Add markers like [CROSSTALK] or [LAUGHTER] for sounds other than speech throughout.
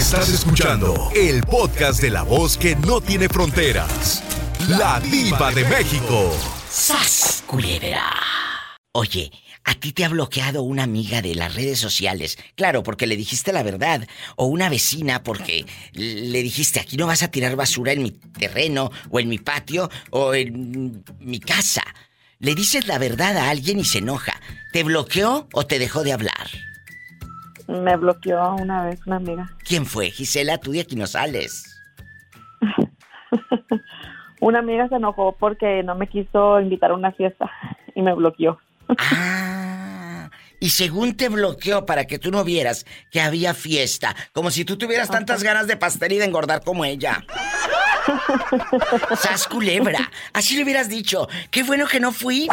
Estás escuchando el podcast de la voz que no tiene fronteras. La diva de México. ¡Sas, culebra! Oye, a ti te ha bloqueado una amiga de las redes sociales. Claro, porque le dijiste la verdad. O una vecina porque le dijiste, aquí no vas a tirar basura en mi terreno, o en mi patio, o en mi casa. Le dices la verdad a alguien y se enoja. ¿Te bloqueó o te dejó de hablar? Me bloqueó una vez una amiga. ¿Quién fue? Gisela, tú de aquí no sales. [LAUGHS] una amiga se enojó porque no me quiso invitar a una fiesta [LAUGHS] y me bloqueó. Ah, y según te bloqueó para que tú no vieras que había fiesta, como si tú tuvieras tantas ganas de pastel y de engordar como ella. [LAUGHS] ¡Sas culebra! Así le hubieras dicho. Qué bueno que no fui.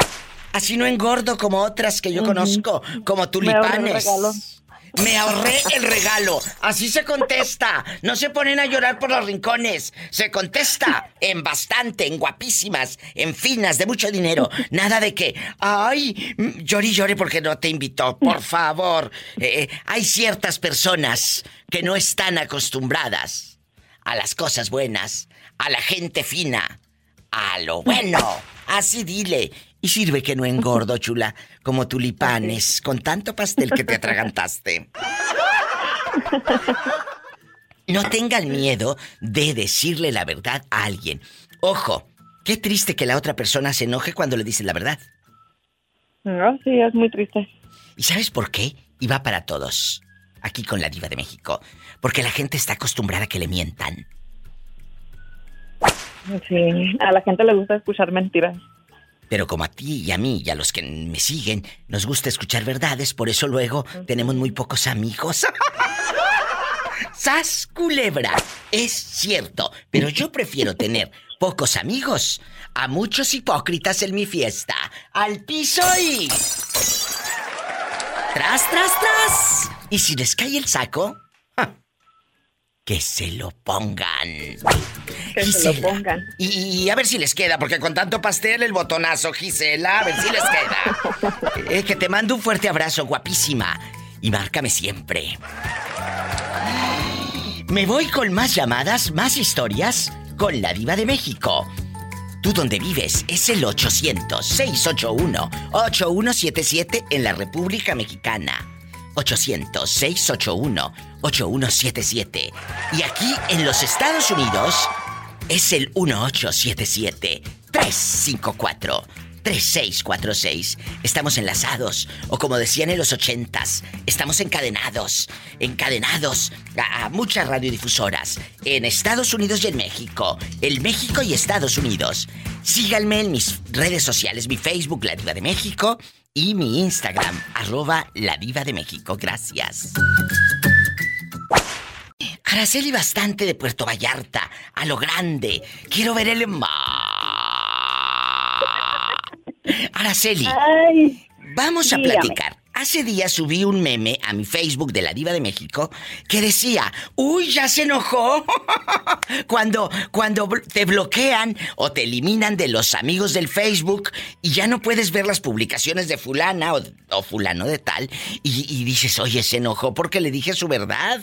Así no engordo como otras que yo conozco, como tulipanes. Me ahorré el regalo. Así se contesta. No se ponen a llorar por los rincones. Se contesta en bastante, en guapísimas, en finas, de mucho dinero. Nada de que, ay, llore y llore porque no te invitó. Por favor. Eh, eh, hay ciertas personas que no están acostumbradas a las cosas buenas, a la gente fina, a lo bueno. Así dile. Y sirve que no engordo, [LAUGHS] chula, como tulipanes, con tanto pastel que te atragantaste. No tengan miedo de decirle la verdad a alguien. Ojo, qué triste que la otra persona se enoje cuando le dices la verdad. No, sí, es muy triste. ¿Y sabes por qué? Y va para todos, aquí con la diva de México. Porque la gente está acostumbrada a que le mientan. Sí, a la gente le gusta escuchar mentiras. Pero como a ti y a mí y a los que me siguen nos gusta escuchar verdades, por eso luego tenemos muy pocos amigos. [LAUGHS] ¡Sas culebra! Es cierto, pero yo prefiero tener pocos amigos a muchos hipócritas en mi fiesta. ¡Al piso y... ¡Tras, tras, tras! ¿Y si les cae el saco? Que se lo pongan. Que se lo pongan. Y, a ver si les queda, porque con tanto pastel el botonazo, Gisela, a ver si les queda. [LAUGHS] Eh, que te mando un fuerte abrazo, guapísima. Y márcame siempre. Me voy con más llamadas, más historias con la diva de México. ¿Tú dónde vives? Es el 800-681-8177 en la República Mexicana. 800-681-8177. Y aquí en los Estados Unidos es el 1877-354-3646. Estamos enlazados, o como decían en los ochentas, estamos encadenados, encadenados a, muchas radiodifusoras en Estados Unidos y en México, el México y Estados Unidos. Síganme en mis redes sociales, mi Facebook, La Diva de México, y mi Instagram, arroba la diva de México. Gracias. Araceli bastante de Puerto Vallarta, a lo grande. Quiero ver el mar. Araceli, vamos a platicar. Hace días subí un meme a mi Facebook de la Diva de México que decía, uy, ya se enojó. [LAUGHS] cuando, cuando te bloquean o te eliminan de los amigos del Facebook y ya no puedes ver las publicaciones de fulana o, fulano de tal y, dices, oye, se enojó porque le dije su verdad.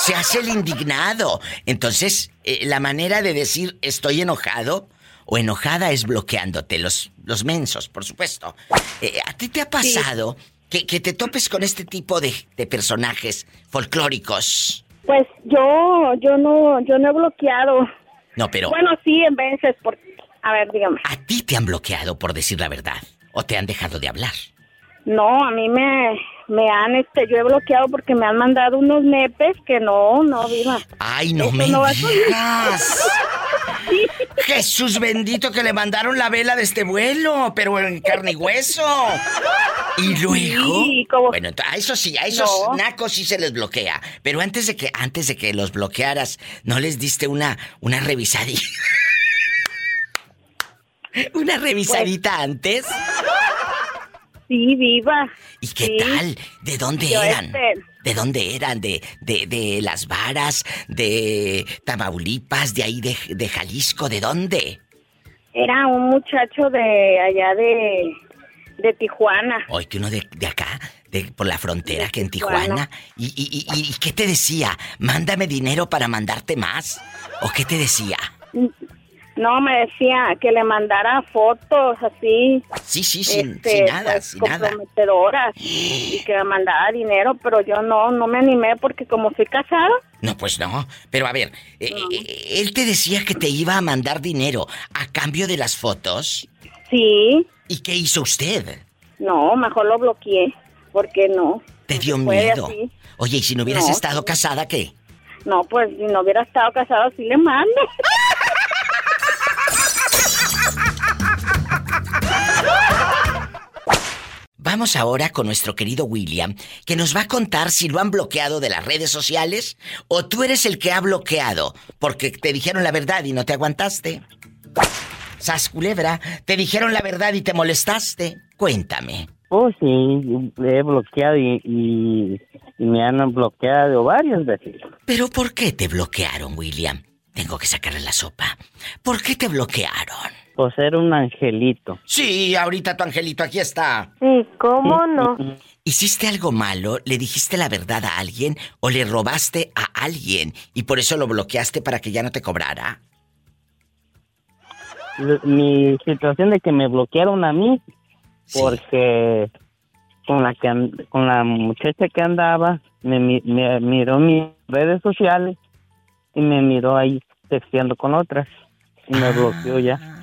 Se hace el indignado. Entonces, eh, la manera de decir estoy enojado o enojada es bloqueándote, los, los mensos, por supuesto. Eh, ¿A ti te ha pasado que, te topes con este tipo de, personajes folclóricos? Pues yo, yo no, yo no he bloqueado. No, pero. Bueno, sí, en veces, por. A ver, dígame. ¿A ti te han bloqueado por decir la verdad? ¿O te han dejado de hablar? No, a mí me, me han, este, yo he bloqueado porque me han mandado unos nepes que no, no, viva. Ay, no me digas. Jesús bendito que le mandaron la vela de este vuelo, pero en carne y hueso. Y luego, bueno, a eso sí, a esos nacos sí se les bloquea, pero antes de que antes de que los bloquearas, no les diste una una revisadita. [LAUGHS] una revisadita antes. Sí, viva. ¿Y qué tal? ¿De dónde eran? Este, ¿De dónde eran? ¿De, de, de las varas? ¿De Tamaulipas? ¿De ahí de, de Jalisco? ¿De dónde? Era un muchacho de allá de, de Tijuana. Oye, que uno de, de acá, por la frontera que en Tijuana. ¿Y, y, y, qué te decía? ¿Mándame dinero para mandarte más? ¿O qué te decía? No, me decía que le mandara fotos así. Sí, sí, sin, este, nada, pues, sin comprometedoras y [GASPS] que me mandara dinero, pero yo no, no me animé porque como fui casada. No, pues no. Pero a ver, eh, eh, él te decía que te iba a mandar dinero a cambio de las fotos. Sí. ¿Y qué hizo usted? No, mejor lo bloqueé, porque no. ¿Te dio miedo? Oye, ¿y si no hubieras estado casada, qué? No, pues si no hubiera estado casada, sí le mando. [LAUGHS] Vamos ahora con nuestro querido William, que nos va a contar si lo han bloqueado de las redes sociales o tú eres el que ha bloqueado porque te dijeron la verdad y no te aguantaste. Sas culebra, te dijeron la verdad y te molestaste. Cuéntame. Oh, sí, he bloqueado y, me han bloqueado varias veces. ¿Pero por qué te bloquearon, William? Tengo que sacarle la sopa. ¿Por qué te bloquearon? Por ser un angelito. Sí, ahorita tu angelito aquí está. Sí, ¿cómo no? ¿Hiciste algo malo? ¿Le dijiste la verdad a alguien o le robaste a alguien y por eso lo bloqueaste para que ya no te cobrara? Mi situación de que me bloquearon a mí porque con la que con la muchacha que andaba me, me miró mis redes sociales y me miró ahí texteando con otras y me bloqueó ya.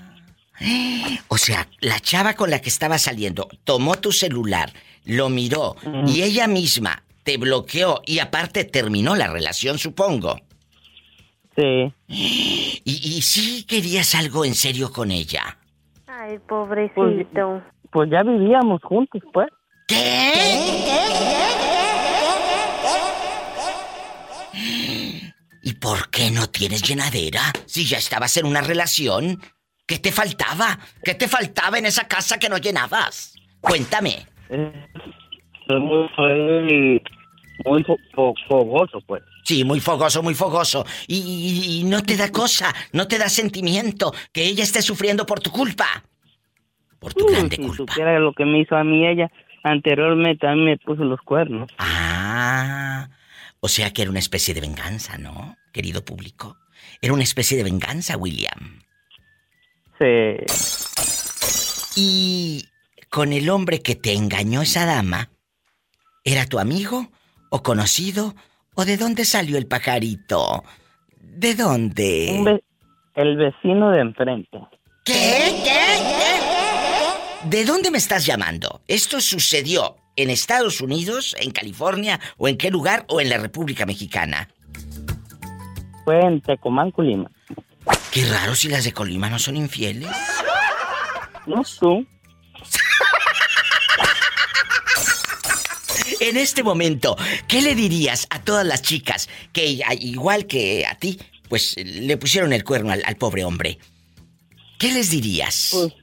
O sea, la chava con la que estaba saliendo tomó tu celular, lo miró y ella misma te bloqueó y aparte terminó la relación, supongo. Sí. [GASPS] ¿Y, y sí querías algo en serio con ella? Ay, pobrecito. Pues, pues ya vivíamos juntos, pues. ¿Qué? [GASPS] ¿Y por qué no tienes llenadera? Si ya estabas en una relación. ¿Qué te faltaba? ¿Qué te faltaba en esa casa que no llenabas? Cuéntame. Eh, muy, muy fogoso, pues. Sí, muy fogoso, muy fogoso. Y, no te da cosa, no te da sentimiento que ella esté sufriendo por tu culpa. Por tu grande culpa. Si supiera lo que me hizo a mí ella, anteriormente a mí me puso los cuernos. Ah, o sea que era una especie de venganza, ¿no, querido público? Era una especie de venganza, William. Sí. Y con el hombre que te engañó esa dama, ¿era tu amigo o conocido o de dónde salió el pajarito? ¿De dónde? el vecino de enfrente. ¿Qué? ¿Qué? ¿De dónde me estás llamando? ¿Esto sucedió ¿En Estados Unidos, en California o en qué lugar o en la República Mexicana? Fue en Tecomán, Colima. Qué raro si las de Colima no son infieles. No tú. en este momento, ¿qué le dirías a todas las chicas que, igual que a ti, pues le pusieron el cuerno al, pobre hombre? ¿Qué les dirías? Pues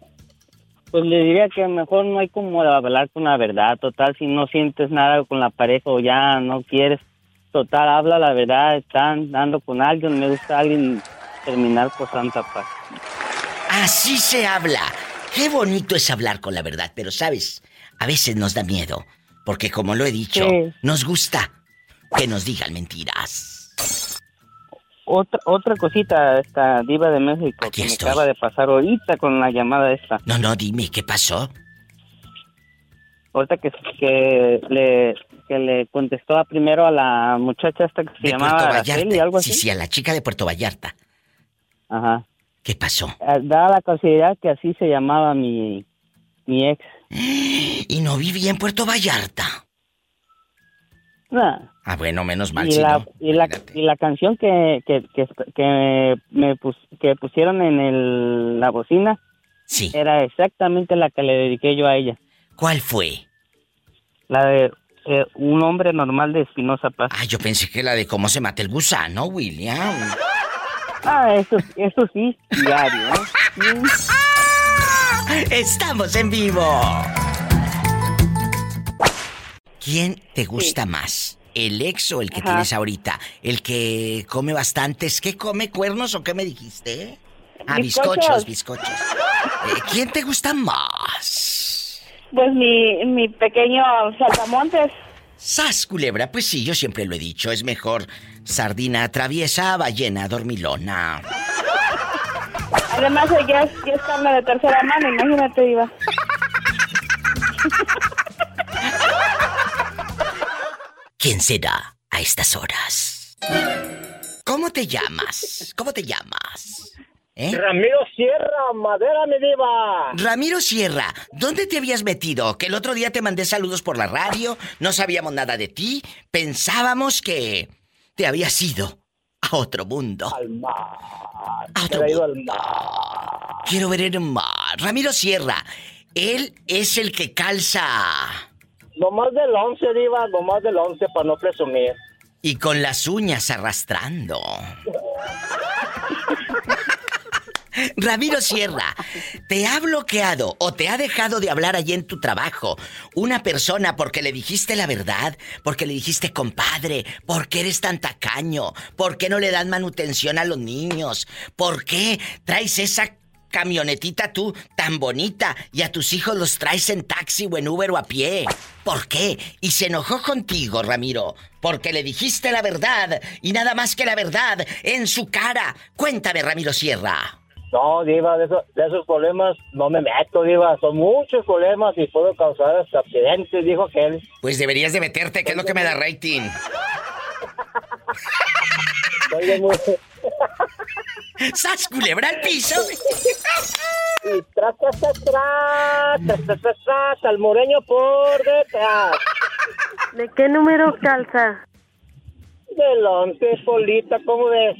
pues le diría que mejor no hay como hablar con la verdad, total, si no sientes nada con la pareja o ya no quieres, total, habla la verdad, están dando con alguien, me gusta alguien terminar por santa paz. Así se habla. Qué bonito es hablar con la verdad, pero sabes, a veces nos da miedo, porque como lo he dicho, nos gusta que nos digan mentiras. Otra, otra cosita, esta diva de México que me acaba de pasar ahorita con la llamada esta. No, no, dime, ¿qué pasó? Ahorita que, que le que le contestó primero a la muchacha esta que se llamaba Araceli, algo así. Sí, sí, a la chica de Puerto Vallarta. Ajá. ¿Qué pasó? Eh, da la casualidad que así se llamaba mi, mi ex. [GASPS] ¿Y no vivía en Puerto Vallarta? Ah, bueno, menos mal. Y, la, y, la, y la canción que, que, que, me que pusieron en el, la bocina sí. era exactamente la que le dediqué yo a ella. ¿Cuál fue? La de eh, Un hombre normal de Espinosa Paz. Ah, yo pensé que la de cómo se mata el gusano, William. Ah, eso, eso sí, diario. ¿eh? Estamos en vivo. ¿Quién te gusta más? ¿El ex o el que tienes ahorita? ¿El que come bastantes? ¿Qué come? ¿Cuernos o qué me dijiste? Ah, bizcochos, bizcochos. Eh, ¿Quién te gusta más? Pues mi, mi pequeño saltamontes. Sas, culebra, pues sí, yo siempre lo he dicho, es mejor sardina traviesa, ballena dormilona. Además, ya es, ya es carne de tercera mano, imagínate, Iba. ¿Quién será a estas horas? ¿Cómo te llamas? ¿Cómo te llamas? ¿Eh? Ramiro Sierra, madera mi diva. Ramiro Sierra, ¿dónde te habías metido? Que el otro día te mandé saludos por la radio, no sabíamos nada de ti, pensábamos que te habías ido a otro mundo. Al mar. A otro mundo. Al mar. Quiero ver el mar. Ramiro Sierra, él es el que calza. Lo más del once, diva, lo más del once para no presumir. Y con las uñas arrastrando. [LAUGHS] [LAUGHS] Ramiro Sierra, ¿te ha bloqueado o te ha dejado de hablar allí en tu trabajo una persona porque le dijiste la verdad? Porque le dijiste, compadre, ¿por qué eres tan tacaño? ¿Por qué no le dan manutención a los niños? ¿Por qué traes esa camionetita tú tan bonita y a tus hijos los traes en taxi o en Uber o a pie? ¿Por qué? Y se enojó contigo, Ramiro, porque le dijiste la verdad y nada más que la verdad en su cara. Cuéntame, Ramiro Sierra. No, Diva, de, esos problemas no me meto, Diva. Son muchos problemas y puedo causar hasta accidentes, dijo aquel. Pues deberías de meterte, que es lo que me da rating. ¡Sas culebra al piso! y tras, tras, tras, tras, tras, tras, tras, al moreño por detrás. ¿De qué número calza? Del once, Polita, ¿cómo ves?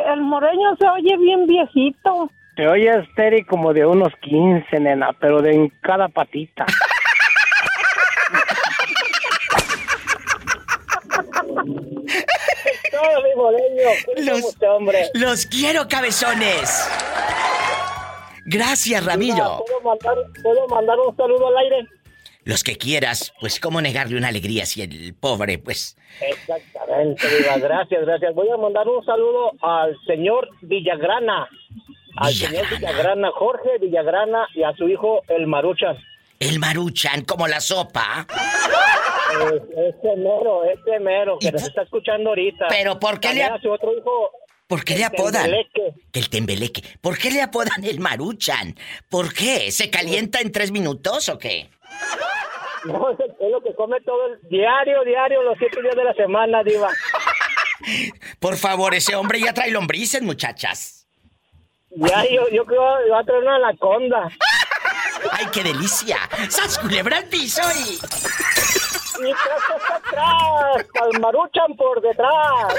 El moreño se oye bien viejito. Te oye estéril como de unos 15, nena, pero de en cada patita. [LAUGHS] Todo mi moreño. Los, este hombre. los quiero, cabezones. Gracias, Ramiro. ¿Puedo mandar, ¿Puedo mandar un saludo al aire? Los que quieras, pues cómo negarle una alegría si el pobre, pues... Exactamente, Diva, gracias, gracias. Voy a mandar un saludo al señor Villagrana, al señor Villagrana, Jorge Villagrana y a su hijo el Maruchan. El Maruchan, como la sopa. este mero, este mero, que nos está escuchando ahorita. Pero ¿por qué le... A su otro hijo, ¿Por qué le apodan? Tembeleque. El tembeleque. ¿Por qué le apodan el maruchan? ¿Por qué? ¿Se calienta en tres minutos o qué? No, es lo que come todo el diario, diario, los siete días de la semana, Diva. Por favor, ese hombre ya trae lombrices, muchachas. Ya, yo, yo creo que va a traer una anaconda. ¡Ay, qué delicia! ¡Sas culebra al piso y... ¡Y tras atrás! ¡Palmaruchan por detrás!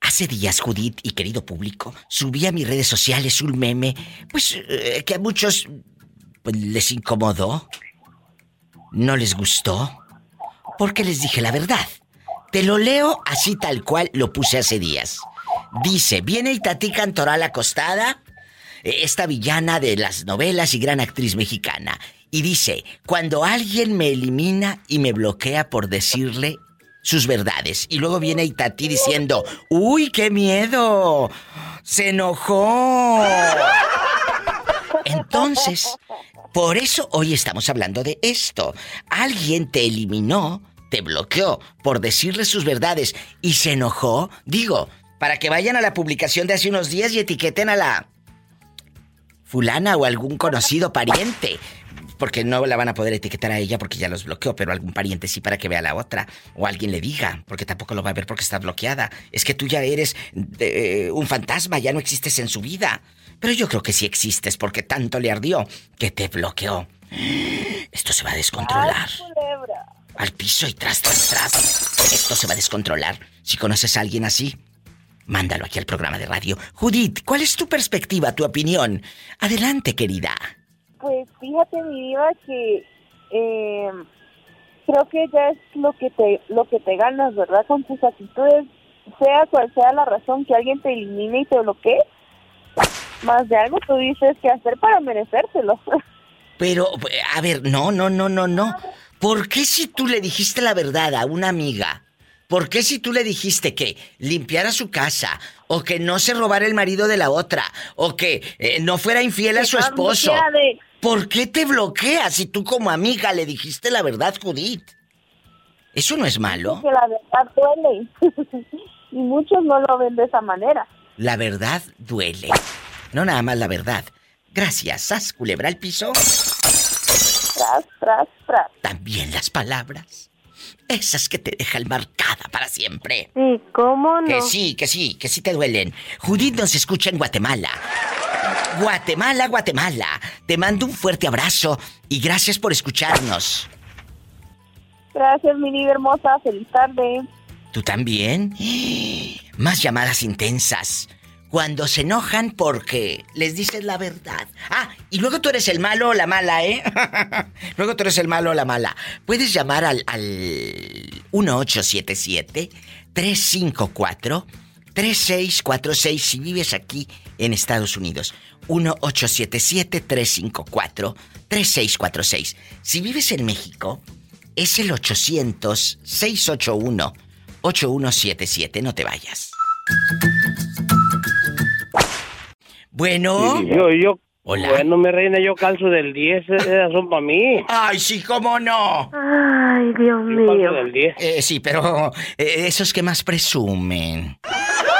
Hace días, Judith y querido público, subí a mis redes sociales un meme, pues eh, que a muchos les incomodó, no les gustó, porque les dije la verdad. Te lo leo así tal cual lo puse hace días. Dice, viene Itatí Cantoral acostada, esta villana de las novelas y gran actriz mexicana, y dice, cuando alguien me elimina y me bloquea por decirle sus verdades. Y luego viene Itati diciendo, ¡Uy, qué miedo! ¡Se enojó! Entonces, por eso hoy estamos hablando de esto. Alguien te eliminó, te bloqueó por decirle sus verdades y se enojó. Digo, para que vayan a la publicación de hace unos días y etiqueten a la fulana o algún conocido pariente. Porque no la van a poder etiquetar a ella porque ya los bloqueó, pero algún pariente sí para que vea a la otra. O alguien le diga, porque tampoco lo va a ver porque está bloqueada. Es que tú ya eres eh, un fantasma, ya no existes en su vida. Pero yo creo que sí existes porque tanto le ardió que te bloqueó. Esto se va a descontrolar. Al piso y tras, tras, tras. Esto se va a descontrolar. Si conoces a alguien así, mándalo aquí al programa de radio. Judith, ¿cuál es tu perspectiva, tu opinión? Adelante, querida. Pues fíjate, mi vida, que eh, creo que ya es lo que te lo que te ganas, ¿verdad? Con tus actitudes, sea cual sea la razón que alguien te elimine y te bloquee, más de algo tú dices que hacer para merecérselo. Pero, a ver, no, no, no, no, no. ¿Por qué si tú le dijiste la verdad a una amiga, ¿Por qué si tú le dijiste que limpiara su casa, o que no se robara el marido de la otra, o que eh, no fuera infiel a su esposo? ¿Por qué te bloqueas si tú como amiga le dijiste la verdad, Judith? ¿Eso no es malo? Que la verdad duele. [LAUGHS] y muchos no lo ven de esa manera. La verdad duele. No nada más la verdad. Gracias, Sas, culebra el piso. Tras, tras, tras. También las palabras. Esas que te dejan marcada para siempre. Sí, ¿cómo no? Que sí, que sí, que sí te duelen. Judith nos escucha en Guatemala. Guatemala, Guatemala. Te mando un fuerte abrazo y gracias por escucharnos. Gracias, mi vida hermosa. Feliz tarde. ¿Tú también? [GASPS] Más llamadas intensas. Cuando se enojan porque les dices la verdad. Ah, y luego tú eres el malo o la mala, ¿eh? [LAUGHS] luego tú eres el malo o la mala. Puedes llamar al, al 1877-354-3646 si vives aquí en Estados Unidos. 1877-354-3646. Si vives en México, es el 800-681-8177. No te vayas. Bueno. yo, yo. Hola. Bueno, mi reina, yo calzo del 10, esas son para mí. Ay, sí, cómo no. Ay, Dios Yo mío. calzo del 10. Eh, sí, pero eh, esos que más presumen.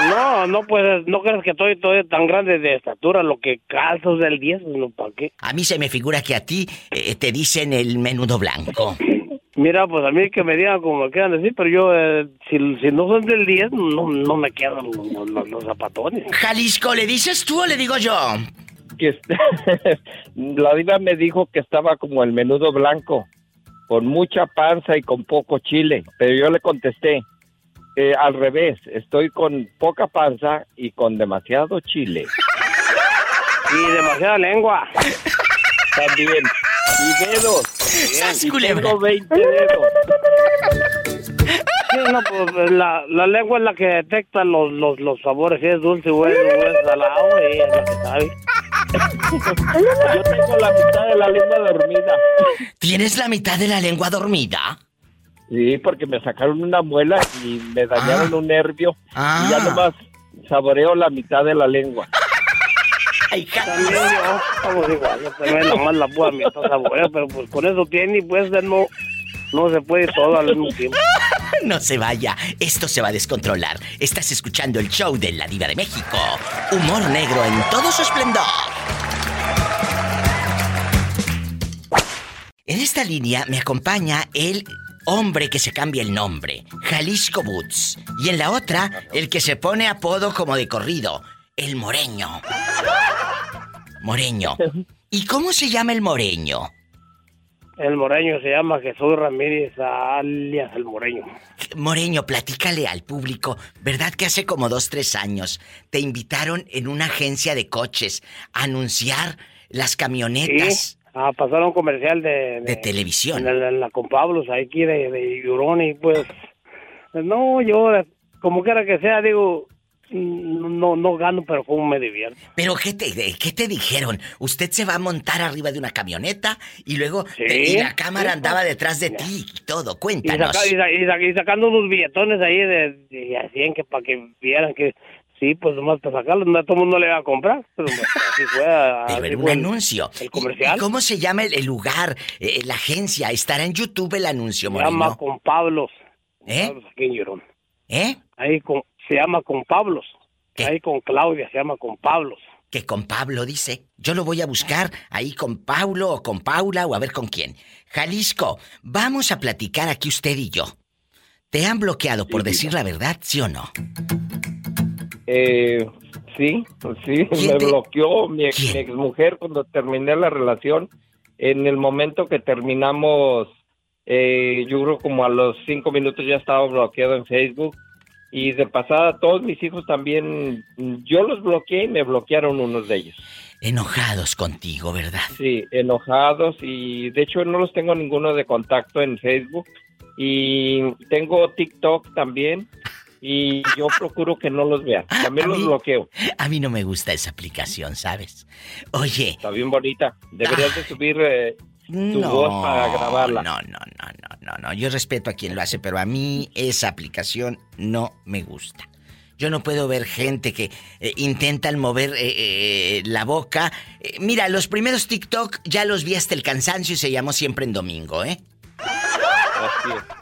No, no, pues no creas que estoy, estoy tan grande de estatura, lo que calzo del 10, no, ¿para qué? A mí se me figura que a ti eh, te dicen el menudo blanco. Mira, pues a mí que me digan como me quieran decir, pero yo, eh, si, si no son del 10, no, no me quedan los, los- los zapatones. Jalisco, ¿le dices tú o le digo yo? que [LAUGHS] la diva me dijo que estaba como el menudo blanco, con mucha panza y con poco chile, pero yo le contesté, eh, al revés, estoy con poca panza y con demasiado chile. Y demasiada lengua. También. Y dedos. ¡Sas, Y culebra! tengo 20 dedos. Sí, no, pues la, la lengua es la que detecta los, los, los sabores, si es dulce o es, o es salado, y es la que sabe. Yo tengo la mitad de la lengua dormida. ¿Tienes la mitad de la lengua dormida? Sí, porque me sacaron una muela y me dañaron Ah. un nervio. Ah. Y ya nomás saboreo la mitad de la lengua. Ay, También yo, estamos también la pero pues con eso tiene y pues no, no se puede todo al mismo tiempo. [LAUGHS] No se vaya, esto se va a descontrolar. Estás escuchando el show de la Diva de México. Humor negro en todo su esplendor. En esta línea me acompaña el hombre que se cambia el nombre, Jalisco Boots. Y en la otra, el que se pone apodo como de corrido, el Moreño. Moreño. ¿Y cómo se llama el Moreño? El moreño se llama Jesús Ramírez, alias el moreño. Moreño, platícale al público, ¿verdad que hace como dos, tres años te invitaron en una agencia de coches a anunciar las camionetas A pasar un comercial de... de televisión? En la, con Pablos, aquí de, de y pues... No, yo, como quiera que sea, digo... No, no gano, pero como me divierto. Pero ¿qué te, ¿qué te dijeron? Usted se va a montar arriba de una camioneta y luego Sí, te- y la cámara sí, andaba pues, detrás de ti y todo. Y, Cuéntanos. y sa- y sa- y sacando unos billetones ahí de, a 100 que para que vieran que sí, pues nomás para sacarlos, no todo el mundo le va a comprar. Pero pues, así fue. [LAUGHS] Pero así un fue anuncio. El ¿Y- comercial. ¿Y, cómo se llama el, el lugar, eh, la agencia? Estará en YouTube el anuncio, se llama con Pablos. ¿Eh? Pablos aquí en Llorón. ¿Eh? Ahí con, se llama con Pablos. ¿Qué? Ahí con Claudia se llama con Pablos. Que con Pablo dice. Yo lo voy a buscar ahí con Paulo o con Paula o a ver con quién. Jalisco, vamos a platicar aquí usted y yo. ¿Te han bloqueado por decir la verdad, sí o no? Eh, sí, sí, ¿Quién me te- bloqueó mi, ex, mi exmujer cuando terminé la relación. En el momento que terminamos, eh, yo creo como a los cinco minutos ya estaba bloqueado en Facebook. Y de pasada, todos mis hijos también, yo los bloqueé y me bloquearon unos de ellos. Enojados contigo, ¿verdad? Sí, enojados y de hecho no los tengo ninguno de contacto en Facebook. Y tengo TikTok también y yo [LAUGHS] procuro que no los vean. También los bloqueo. A mí no me gusta esa aplicación, ¿sabes? Oye, Está bien bonita. Deberías de subir eh, tu voz para grabarla. No, no, no, no, no, no. Yo respeto a quien lo hace, pero a mí esa aplicación no me gusta. Yo no puedo ver gente que eh, intentan mover eh, eh, la boca. mira, los primeros TikTok ya los vi hasta el cansancio y se llamó siempre en domingo, ¿eh?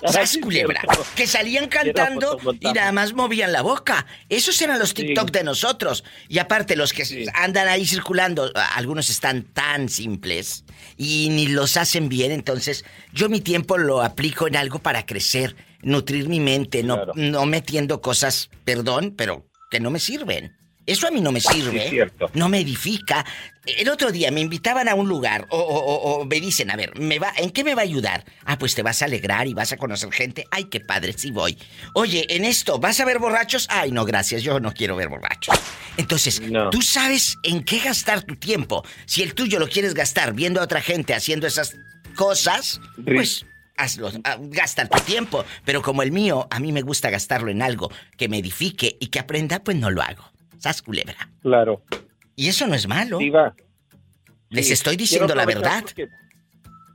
¿Sabes, culebra? Que salían cantando y nada más movían la boca. Esos eran los TikTok de nosotros. Y aparte, los que andan ahí circulando, algunos están tan simples y ni los hacen bien. Entonces, yo mi tiempo lo aplico en algo para crecer, nutrir mi mente, no, no metiendo cosas, perdón, pero que no me sirven. Eso a mí no me sirve. no me edifica. El otro día me invitaban a un lugar o, me dicen, a ver, ¿me va, ¿en qué me va a ayudar? Ah, pues te vas a alegrar y vas a conocer gente. Ay, qué padre, sí voy. Oye, en esto, ¿vas a ver borrachos? Ay, no, gracias, yo no quiero ver borrachos. Entonces, tú sabes en qué gastar tu tiempo. Si el tuyo lo quieres gastar viendo a otra gente haciendo esas cosas, pues hazlo, ah, gasta tu tiempo. Pero como el mío, a mí me gusta gastarlo en algo que me edifique y que aprenda, pues no lo hago. ¿Sas culebra? Claro. Y eso no es malo. Diva. Les estoy diciendo la verdad.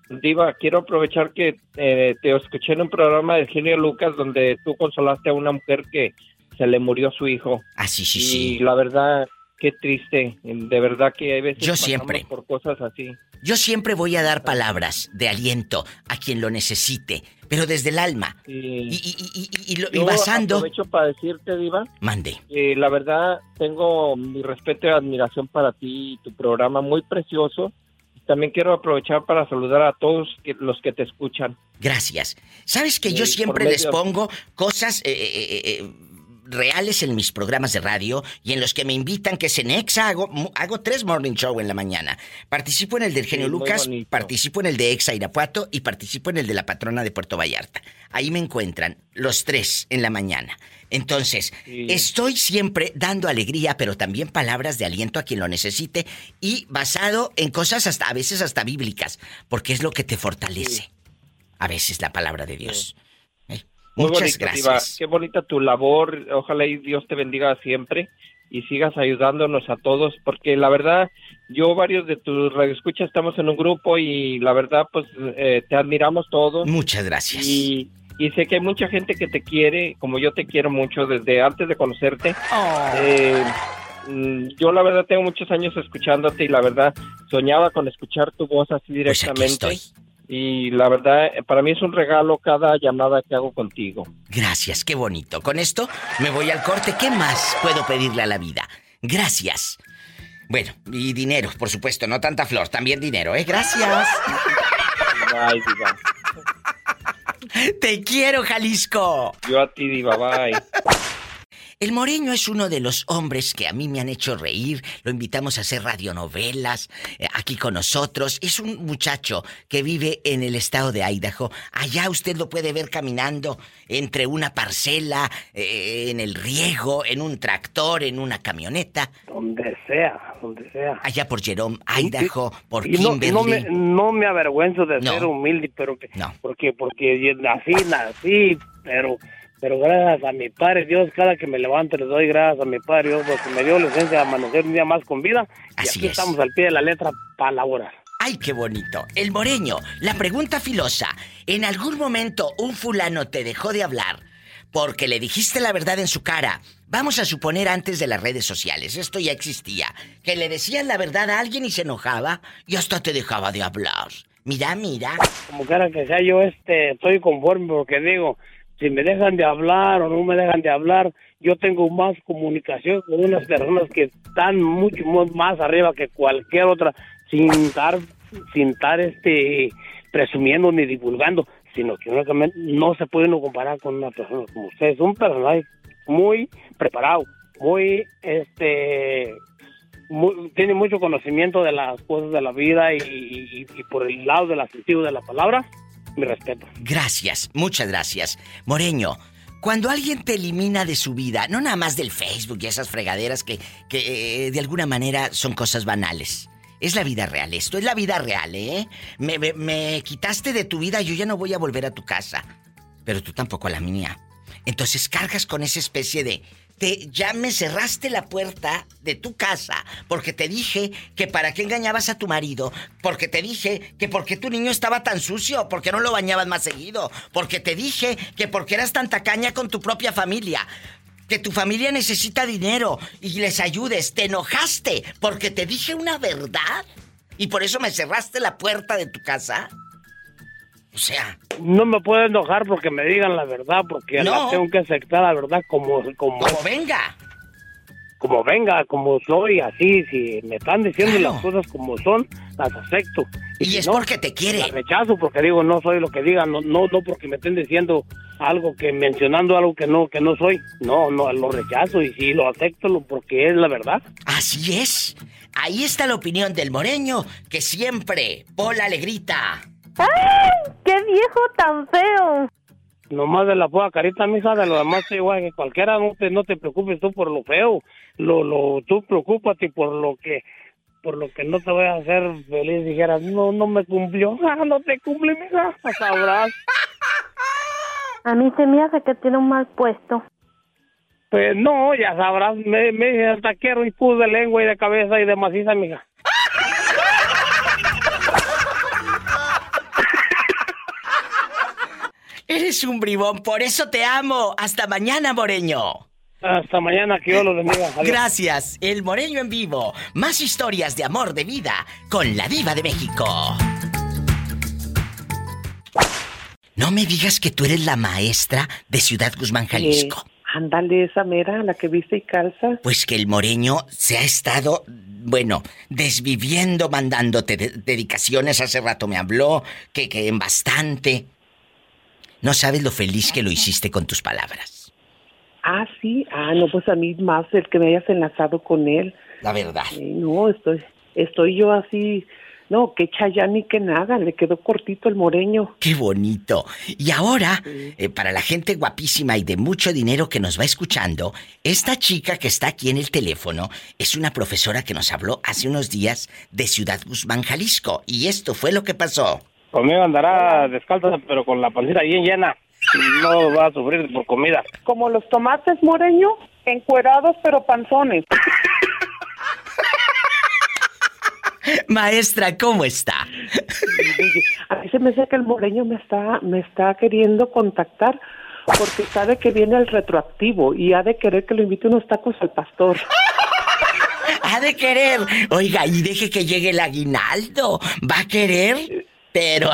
Diva, quiero aprovechar que eh, te escuché en un programa de Genio Lucas donde tú consolaste a una mujer que se le murió su hijo. Ah, sí, sí, sí. Y la verdad, qué triste. De verdad que hay veces Yo siempre. por cosas así. Yo siempre voy a dar palabras de aliento a quien lo necesite, pero desde el alma. Y, y, basando. Aprovecho para decirte, Diva. Mande. la verdad, tengo mi respeto y admiración para ti y tu programa muy precioso. También quiero aprovechar para saludar a todos los que te escuchan. Gracias. Sabes que yo siempre les pongo cosas eh, eh, eh, reales en mis programas de radio y en los que me invitan, que es en Exa, hago, hago tres morning show en la mañana. Participo en el del Genio Lucas, participo en el de Exa Irapuato y participo en el de la patrona de Puerto Vallarta. Ahí me encuentran los tres en la mañana. Entonces, estoy siempre dando alegría, pero también palabras de aliento a quien lo necesite y basado en cosas hasta a veces hasta bíblicas, porque es lo que te fortalece. A veces la palabra de Dios. Muchas gracias. Qué bonita tu labor. Ojalá y Dios te bendiga siempre y sigas ayudándonos a todos, porque la verdad, yo varios de tus radioescuchas estamos en un grupo y la verdad, pues eh, te admiramos todos. Muchas gracias. Y, sé que hay mucha gente que te quiere, como yo te quiero mucho desde antes de conocerte. Oh. Eh, mm, yo la verdad tengo muchos años escuchándote y la verdad soñaba con escuchar tu voz así pues directamente y la verdad, para mí es un regalo cada llamada que hago contigo. Gracias, qué bonito. Con esto me voy al corte. ¿Qué más puedo pedirle a la vida? Gracias. Bueno, y dinero, por supuesto, no tanta flor, también dinero, ¿eh? Gracias. Bye, diva. Te quiero, Jalisco. Yo a ti, diva, bye. El Moreño es uno de los hombres que a mí me han hecho reír. Lo invitamos a hacer radionovelas eh, aquí con nosotros. Es un muchacho que vive en el estado de Idaho. Allá usted lo puede ver caminando entre una parcela, eh, en el riego, en un tractor, en una camioneta. Donde sea, donde sea. Allá por Jerome, Idaho, por Kimberly. No, me, no, me, avergüenzo de ser humilde, pero que, no. porque, porque nací, nací, pero pero gracias a mi Padre Dios, cada que me levanto le doy gracias a mi Padre Dios porque me dio licencia de amanecer un día más con vida. Así y aquí estamos al pie de la letra para laborar. ¡Ay, qué bonito! El moreño, la pregunta filosa. ¿En algún momento un fulano te dejó de hablar porque le dijiste la verdad en su cara? Vamos a suponer antes de las redes sociales, esto ya existía, que le decías la verdad a alguien y se enojaba y hasta te dejaba de hablar. Mira, mira. Como cara que sea yo, este, estoy conforme porque digo, si me dejan de hablar o no me dejan de hablar, yo tengo más comunicación con unas personas que están mucho más arriba que cualquier otra, sin estar, sin estar este, presumiendo ni divulgando, sino que no se puede comparar con una persona como usted. Es un personaje muy preparado, muy, este, tiene mucho conocimiento de las cosas de la vida y, por el lado del sentido de la palabra mi respeto. Gracias, muchas gracias. Moreño, cuando alguien te elimina de su vida, no nada más del Facebook y esas fregaderas que, que eh, de alguna manera son cosas banales. Es la vida real, esto es la vida real, ¿eh? Me, me, quitaste de tu vida, yo ya no voy a volver a tu casa. Pero tú tampoco a la mía. Entonces cargas con esa especie de te ya me cerraste la puerta de tu casa porque te dije que para qué engañabas a tu marido, porque te dije que porque tu niño estaba tan sucio, porque no lo bañabas más seguido, porque te dije que porque eras tan tacaña con tu propia familia, que tu familia necesita dinero y les ayudes, te enojaste porque te dije una verdad y por eso me cerraste la puerta de tu casa. O sea. No me puedo enojar porque me digan la verdad, porque la tengo que aceptar la verdad como, como. Como venga. Como venga, como soy, así. Si me están diciendo las cosas como son, las acepto. Y, es porque te quiere. Las rechazo porque digo, no soy lo que digan, no, no, no porque me estén diciendo algo que mencionando algo que no que no soy. No, no, lo rechazo y sí lo acepto porque es la verdad. Así es. Ahí está la opinión del moreño que siempre Pola le grita. ¡Ay! ¡Qué viejo tan feo! Nomás de la pura carita, mija, de lo demás igual que cualquiera, no te, no te preocupes tú por lo feo, lo, lo, tú preocúpate por lo que, por lo que no te voy a hacer feliz, dijeras, no, no me cumplió, [LAUGHS] ah, no te cumple, mija, sabrás. A mí se me hace que tiene un mal puesto. Pues no, ya sabrás, me, me hasta quiero y pus de lengua y de cabeza y de maciza, mija. Eres un bribón, por eso te amo. Hasta mañana, Moreño. Hasta mañana, que yo lo bendiga. Gracias, el Moreño en vivo. Más historias de amor de vida con la Diva de México. No me digas que tú eres la maestra de Ciudad Guzmán, Jalisco. ándale, esa mera, la que viste y calza. Pues que el Moreño se ha estado, bueno, desviviendo, mandándote dedicaciones. Hace rato me habló que, que en bastante. No sabes lo feliz que lo hiciste con tus palabras. Ah, sí. Ah, no, pues a mí más el que me hayas enlazado con él. La verdad. no, estoy, estoy yo así. No, que ya ni que nada, le quedó cortito el moreño. Qué bonito. Y ahora, eh, para la gente guapísima y de mucho dinero que nos va escuchando, esta chica que está aquí en el teléfono es una profesora que nos habló hace unos días de Ciudad Guzmán, Jalisco. Y esto fue lo que pasó. Conmigo andará descalza, pero con la pancita bien llena. No va a sufrir por comida. Como los tomates moreño, encuerados pero panzones. Maestra, ¿cómo está? A mí se me dice que el moreño me está, me está queriendo contactar porque sabe que viene el retroactivo y ha de querer que lo invite unos tacos al pastor. Ha de querer. Oiga, y deje que llegue el aguinaldo. ¿Va a querer? Pero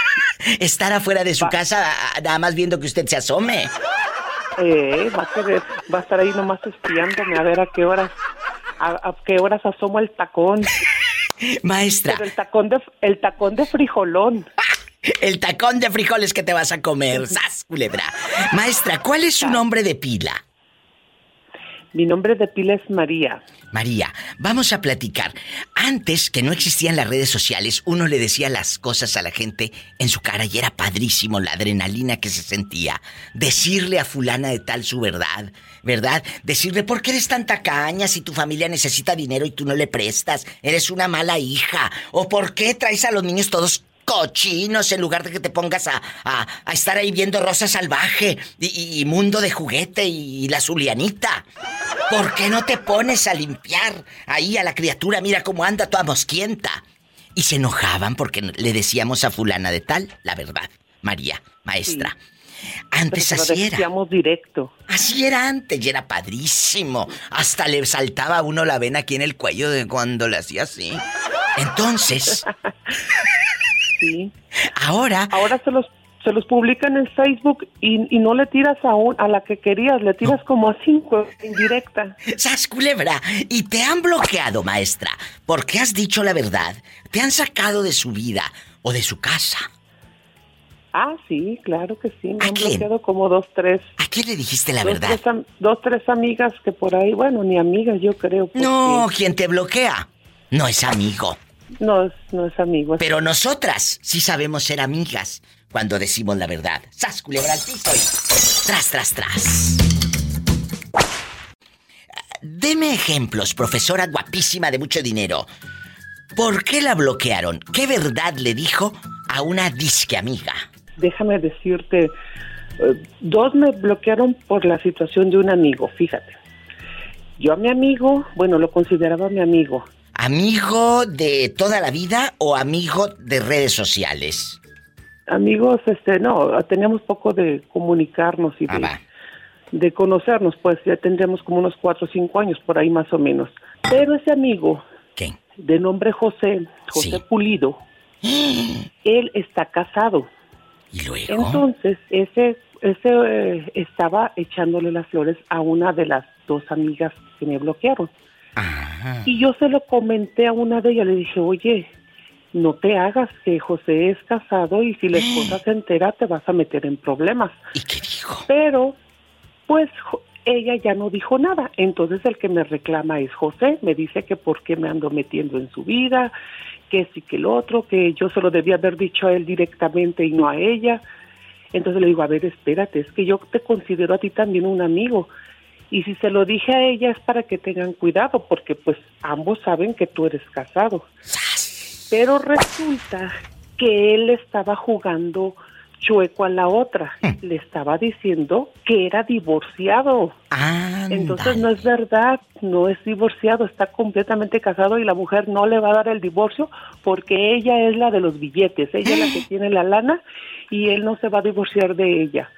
[LAUGHS] estar afuera de su casa nada más viendo que usted se asome. Eh, va a, va a estar ahí nomás espiándome a ver a qué horas a, qué horas asomo el tacón. [LAUGHS] Maestra. el tacón de el tacón de frijolón. [LAUGHS] El tacón de frijoles que te vas a comer, sas, culebra. Maestra, ¿cuál es su nombre de pila? Mi nombre de pila es María. María, vamos a platicar. Antes que no existían las redes sociales, uno le decía las cosas a la gente en su cara y era padrísimo la adrenalina que se sentía. Decirle a fulana de tal su verdad, ¿verdad? Decirle, ¿por qué eres tan tacaña si tu familia necesita dinero y tú no le prestas? Eres una mala hija. ¿O por qué traes a los niños todos cochinos en lugar de que te pongas a, a, estar ahí viendo Rosa Salvaje y, Mundo de Juguete y, la Zulianita. ¿Por qué no te pones a limpiar ahí a la criatura? Mira cómo anda toda mosquienta. Y se enojaban porque le decíamos a fulana de tal, la verdad, María, maestra. Antes así era. directo. Así era antes y era padrísimo. Hasta le saltaba a uno la vena aquí en el cuello de cuando le hacía así. Entonces, [LAUGHS] Ahora. Ahora se los se los publican en Facebook y, no le tiras a, a la que querías, le tiras como a cinco en directa. ¡Sas, culebra! Y te han bloqueado, maestra, porque has dicho la verdad. Te han sacado de su vida o de su casa. Ah, sí, claro que sí. Me han bloqueado como dos, tres. ¿A quién le dijiste la verdad? dos, tres amigas que por ahí, bueno, ni amigas, yo creo. No, quien te bloquea no es amigo. No, no es amigo. Pero nosotras sí sabemos ser amigas cuando decimos la verdad. ¡Sas, culebra al piso Tras, tras, tras. Deme ejemplos, profesora guapísima de mucho dinero. ¿Por qué la bloquearon? ¿Qué verdad le dijo a una disque amiga? déjame decirte, eh, dos me bloquearon por la situación de un amigo, fíjate. Yo a mi amigo, bueno, lo consideraba mi amigo. ¿Amigo de toda la vida o amigo de redes sociales? Amigos, este, no, teníamos poco de comunicarnos y de, Ah, de conocernos, pues ya tendríamos como unos cuatro o cinco años por ahí más o menos. Pero ese amigo, ¿Qué? de nombre José, José Sí. Pulido, [GASPS] él está casado. ¿Y luego? Entonces, ese, ese eh, estaba echándole las flores a una de las dos amigas que me bloquearon. Ajá. Y yo se lo comenté a una de ellas, le dije, oye, no te hagas que José es casado y si la [GASPS] esposa se entera te vas a meter en problemas. ¿Y qué dijo? Pero, pues ella ya no dijo nada. Entonces el que me reclama es José, me dice que por qué me ando metiendo en su vida, que sí que el otro, que yo se lo debía haber dicho a él directamente y no a ella. Entonces le digo, a ver, espérate, es que yo te considero a ti también un amigo. Y si se lo dije a ella es para que tengan cuidado, porque pues ambos saben que tú eres casado. Pero resulta que él estaba jugando chueco a la otra. Le estaba diciendo que era divorciado. Entonces no es verdad, no es divorciado, está completamente casado y la mujer no le va a dar el divorcio porque ella es la de los billetes, ella es la que [GASPS] tiene la lana y él no se va a divorciar de ella.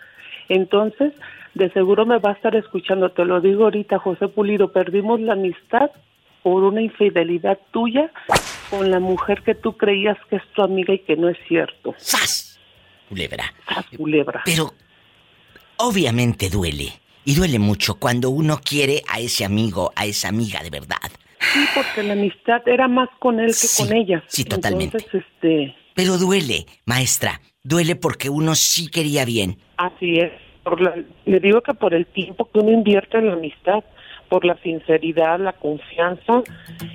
Entonces, de seguro me va a estar escuchando, te lo digo ahorita, José Pulido, perdimos la amistad por una infidelidad tuya con la mujer que tú creías que es tu amiga y que no es cierto. ¡Sas! Culebra. culebra. Pero obviamente duele. Y duele mucho cuando uno quiere a ese amigo, a esa amiga de verdad. Sí, porque la amistad era más con él que Sí, con ella. sí, totalmente. Entonces, este, Pero duele, maestra. Duele porque uno sí quería bien. así es. Por la- le digo que por el tiempo que uno invierte en la amistad, por la sinceridad, la confianza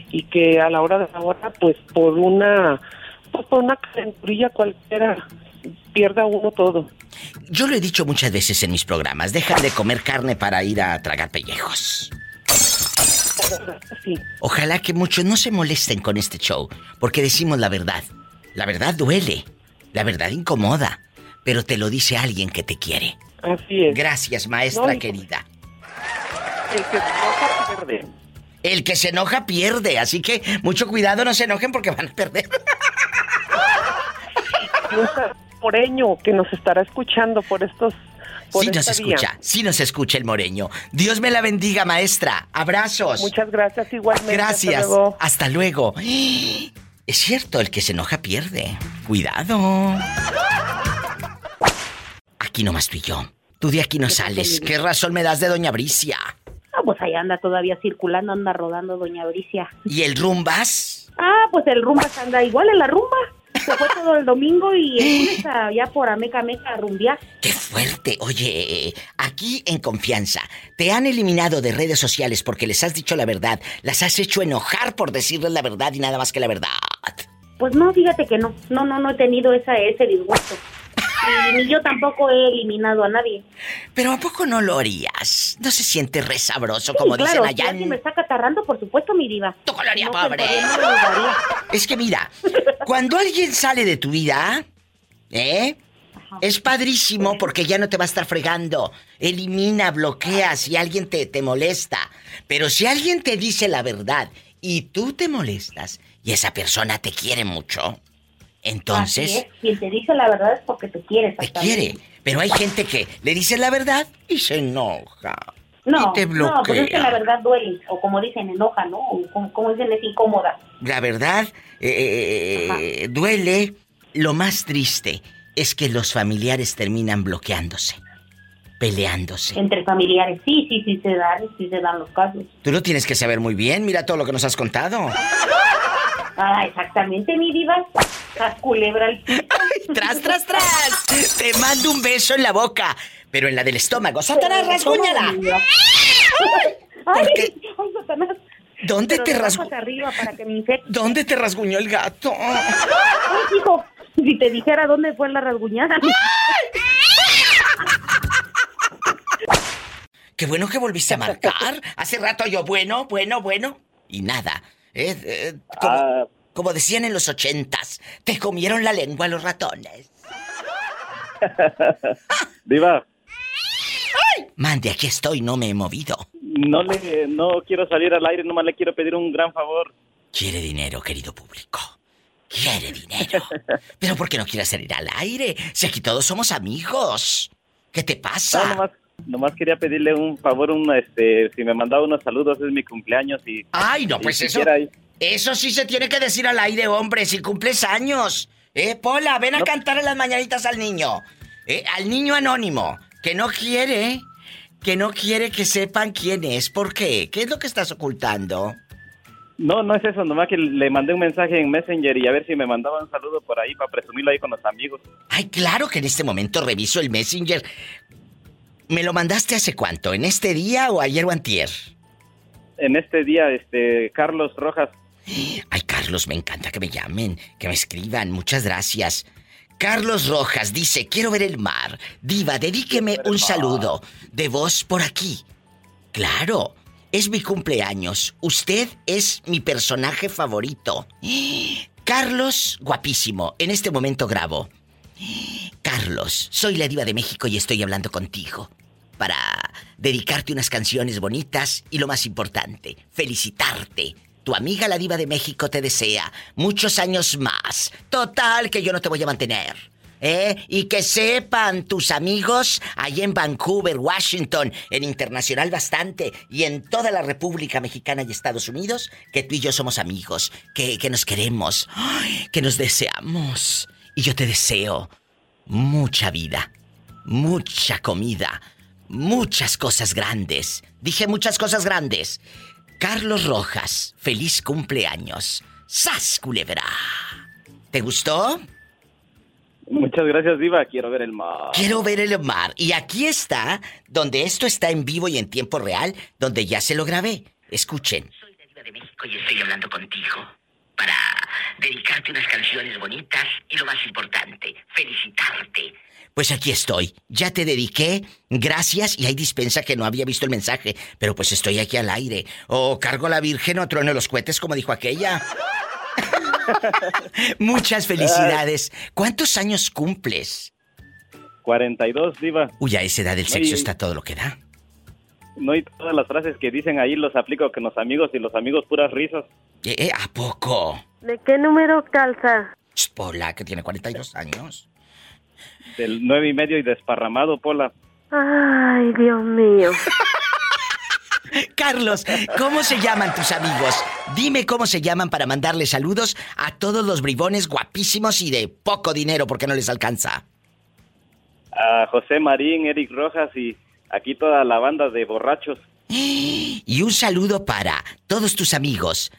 y que a la hora de la hora, pues por una, pues por una calenturilla cualquiera pierda uno todo. Yo lo he dicho muchas veces en mis programas. Dejan de comer carne para ir a tragar pellejos. [LAUGHS] Sí. Ojalá que muchos no se molesten con este show, porque decimos la verdad. La verdad duele, la verdad incomoda, pero te lo dice alguien que te quiere. Así es. Gracias, maestra No, querida. El que se enoja pierde. El que se enoja pierde, así que mucho cuidado, no se enojen porque van a perder. [LAUGHS] Moreño que nos estará escuchando por estos. Por Sí nos escucha, sí nos escucha el moreño. Dios me la bendiga, maestra. Abrazos. Muchas gracias, igualmente. Gracias. Hasta luego. Hasta luego. [GASPS] Es cierto, el que se enoja pierde. Cuidado. Aquí nomás tú y yo. Tú de aquí no sales. ¿Qué razón me das de Doña Bricia? Ah, pues ahí anda todavía circulando, anda rodando Doña Bricia. ¿Y el rumbas? Ah, pues el rumba anda igual en la rumba. Se fue todo el domingo y el lunes allá por Ameca Meca a rumbear. ¡Qué fuerte! Oye, aquí en confianza, te han eliminado de redes sociales porque les has dicho la verdad. Las has hecho enojar por decirles la verdad y nada más que la verdad. Pues no, fíjate que no. No, no, no he tenido esa, ese disgusto. Y ni yo tampoco he eliminado a nadie. Pero ¿a poco no lo harías? ¿No se siente re sabroso Sí, como claro, dicen si allá alguien en... me está catarrando, por supuesto, mi diva. Tu colonia No, pobre. no. Es que mira, cuando alguien sale de tu vida, ¿eh? Es padrísimo porque ya no te va a estar fregando. Elimina, bloquea si alguien te, te molesta. Pero si alguien te dice la verdad y tú te molestas y esa persona te quiere mucho, entonces es. Quien te dice la verdad es porque te quiere. te quiere. Pero hay gente que le dice la verdad y se enoja. No, y te no, pues es que bloquea. la verdad duele. O como dicen, enoja, ¿no? O como, como dicen, es incómoda. La verdad, eh, duele. Lo más triste es que los familiares terminan bloqueándose, peleándose. Entre familiares. Sí, sí, sí se dan, sí se dan los casos. Tú lo tienes que saber muy bien, mira todo lo que nos has contado. [LAUGHS] Ah, exactamente, mi diva. Estás culebra al piso. ¡Tras, tras, tras! Te mando un beso en la boca, pero en la del estómago. ¡Satanás, rasguñala! Ay, qué? ay, Satanás. ¿Dónde Pero te de rasgu- abajo hacia arriba para que me infecte. ¿Dónde te rasguñó el gato? Ay, hijo, si te dijera dónde fue la rasguñada. Qué bueno que volviste a [LAUGHS] marcar. Hace rato yo, bueno, bueno, bueno. Y nada. Eh, eh, como, Ah. como decían en los ochentas, te comieron la lengua los ratones. [LAUGHS] Diva. Mande, aquí estoy, no me he movido. No le, no quiero salir al aire, nomás le quiero pedir un gran favor. Quiere dinero, querido público. Quiere dinero. [LAUGHS] Pero ¿por qué no quiere salir al aire? Si aquí todos somos amigos. ¿Qué te pasa? No, nomás, nomás quería pedirle un favor, un, este, si me mandaba unos saludos, es mi cumpleaños y... Ay, no, pues eso... Eso sí se tiene que decir al aire, hombre, si cumples años. Eh, Pola, ven a cantar en las mañanitas al niño. Eh, al niño anónimo, que no quiere, que no quiere que sepan quién es. ¿Por qué? ¿Qué es lo que estás ocultando? No, no es eso, nomás que le mandé un mensaje en Messenger y a ver si me mandaba un saludo por ahí para presumirlo ahí con los amigos. Ay, claro que en este momento reviso el Messenger. ¿Me lo mandaste hace cuánto? ¿En este día o ayer o antier? En este día, este, Carlos Rojas. Ay, Carlos, me encanta que me llamen, que me escriban. Muchas gracias. Carlos Rojas dice, quiero ver el mar. Diva, dedíqueme un saludo de voz por aquí. Claro, es mi cumpleaños. Usted es mi personaje favorito. Carlos, guapísimo. En este momento grabo. Carlos, soy la diva de México y estoy hablando contigo para dedicarte unas canciones bonitas y lo más importante, felicitarte. Tu amiga la diva de México te desea muchos años más. Total que yo no te voy a mantener. ¿eh? Y que sepan tus amigos allí en Vancouver, Washington, en Internacional bastante y en toda la República Mexicana y Estados Unidos, que tú y yo somos amigos, que, que nos queremos, que nos deseamos. Y yo te deseo mucha vida, mucha comida, muchas cosas grandes. Dije muchas cosas grandes. Carlos Rojas, feliz cumpleaños. ¡Sas, culebra! ¿Te gustó? Muchas gracias, Diva. Quiero ver el mar. Quiero ver el mar. Y aquí está, donde esto está en vivo y en tiempo real, donde ya se lo grabé. Escuchen. Soy la Diva de México y estoy hablando contigo para dedicarte unas canciones bonitas y lo más importante, felicitarte. Pues aquí estoy. Ya te dediqué. Gracias. Y hay dispensa que no había visto el mensaje. Pero pues estoy aquí al aire. O cargo la Virgen o trueno los cohetes, como dijo aquella. [LAUGHS] Muchas felicidades. ¿Cuántos años cumples? 42, Diva. Uy, a esa edad del sexo está todo lo que da. No, y todas las frases que dicen ahí los aplico con los amigos y los amigos puras risas. ¿Eh, eh a poco? ¿De qué número calza? Pola, que tiene 42 años. Del nueve y medio y desparramado, Pola. Ay, Dios mío. [LAUGHS] Carlos, ¿cómo se llaman tus amigos? Dime cómo se llaman para mandarle saludos a todos los bribones guapísimos y de poco dinero porque no les alcanza. A José Marín, Eric Rojas y aquí toda la banda de borrachos. [GASPS] Y un saludo para todos tus amigos.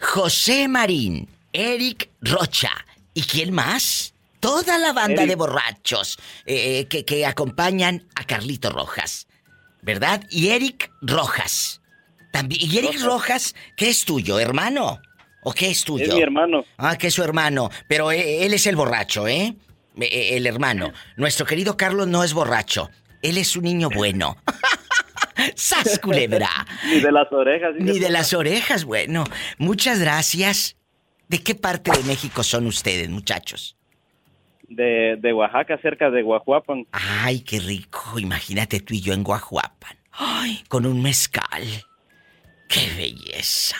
José Marín, Eric Rocha. ¿Y quién más? Toda la banda de borrachos eh, que, que acompañan a Carlito Rojas. ¿verdad? Y Eric Rojas. También. ¿Y Eric Rojas, qué es tuyo, hermano? ¿O qué es tuyo? Es mi hermano. Ah, que es su hermano. Pero eh, él es el borracho, ¿eh? ¿eh? El hermano. Nuestro querido Carlos no es borracho. Él es un niño bueno. [LAUGHS] ¡Sas, culebra! [LAUGHS] Ni de las orejas. Ni de las orejas, bueno. Muchas gracias. ¿De qué parte de México son ustedes, muchachos? De, Oaxaca, cerca de Guajuapan. Ay, qué rico. Imagínate tú y yo en Guajuapan. Ay, con un mezcal. ¡Qué belleza!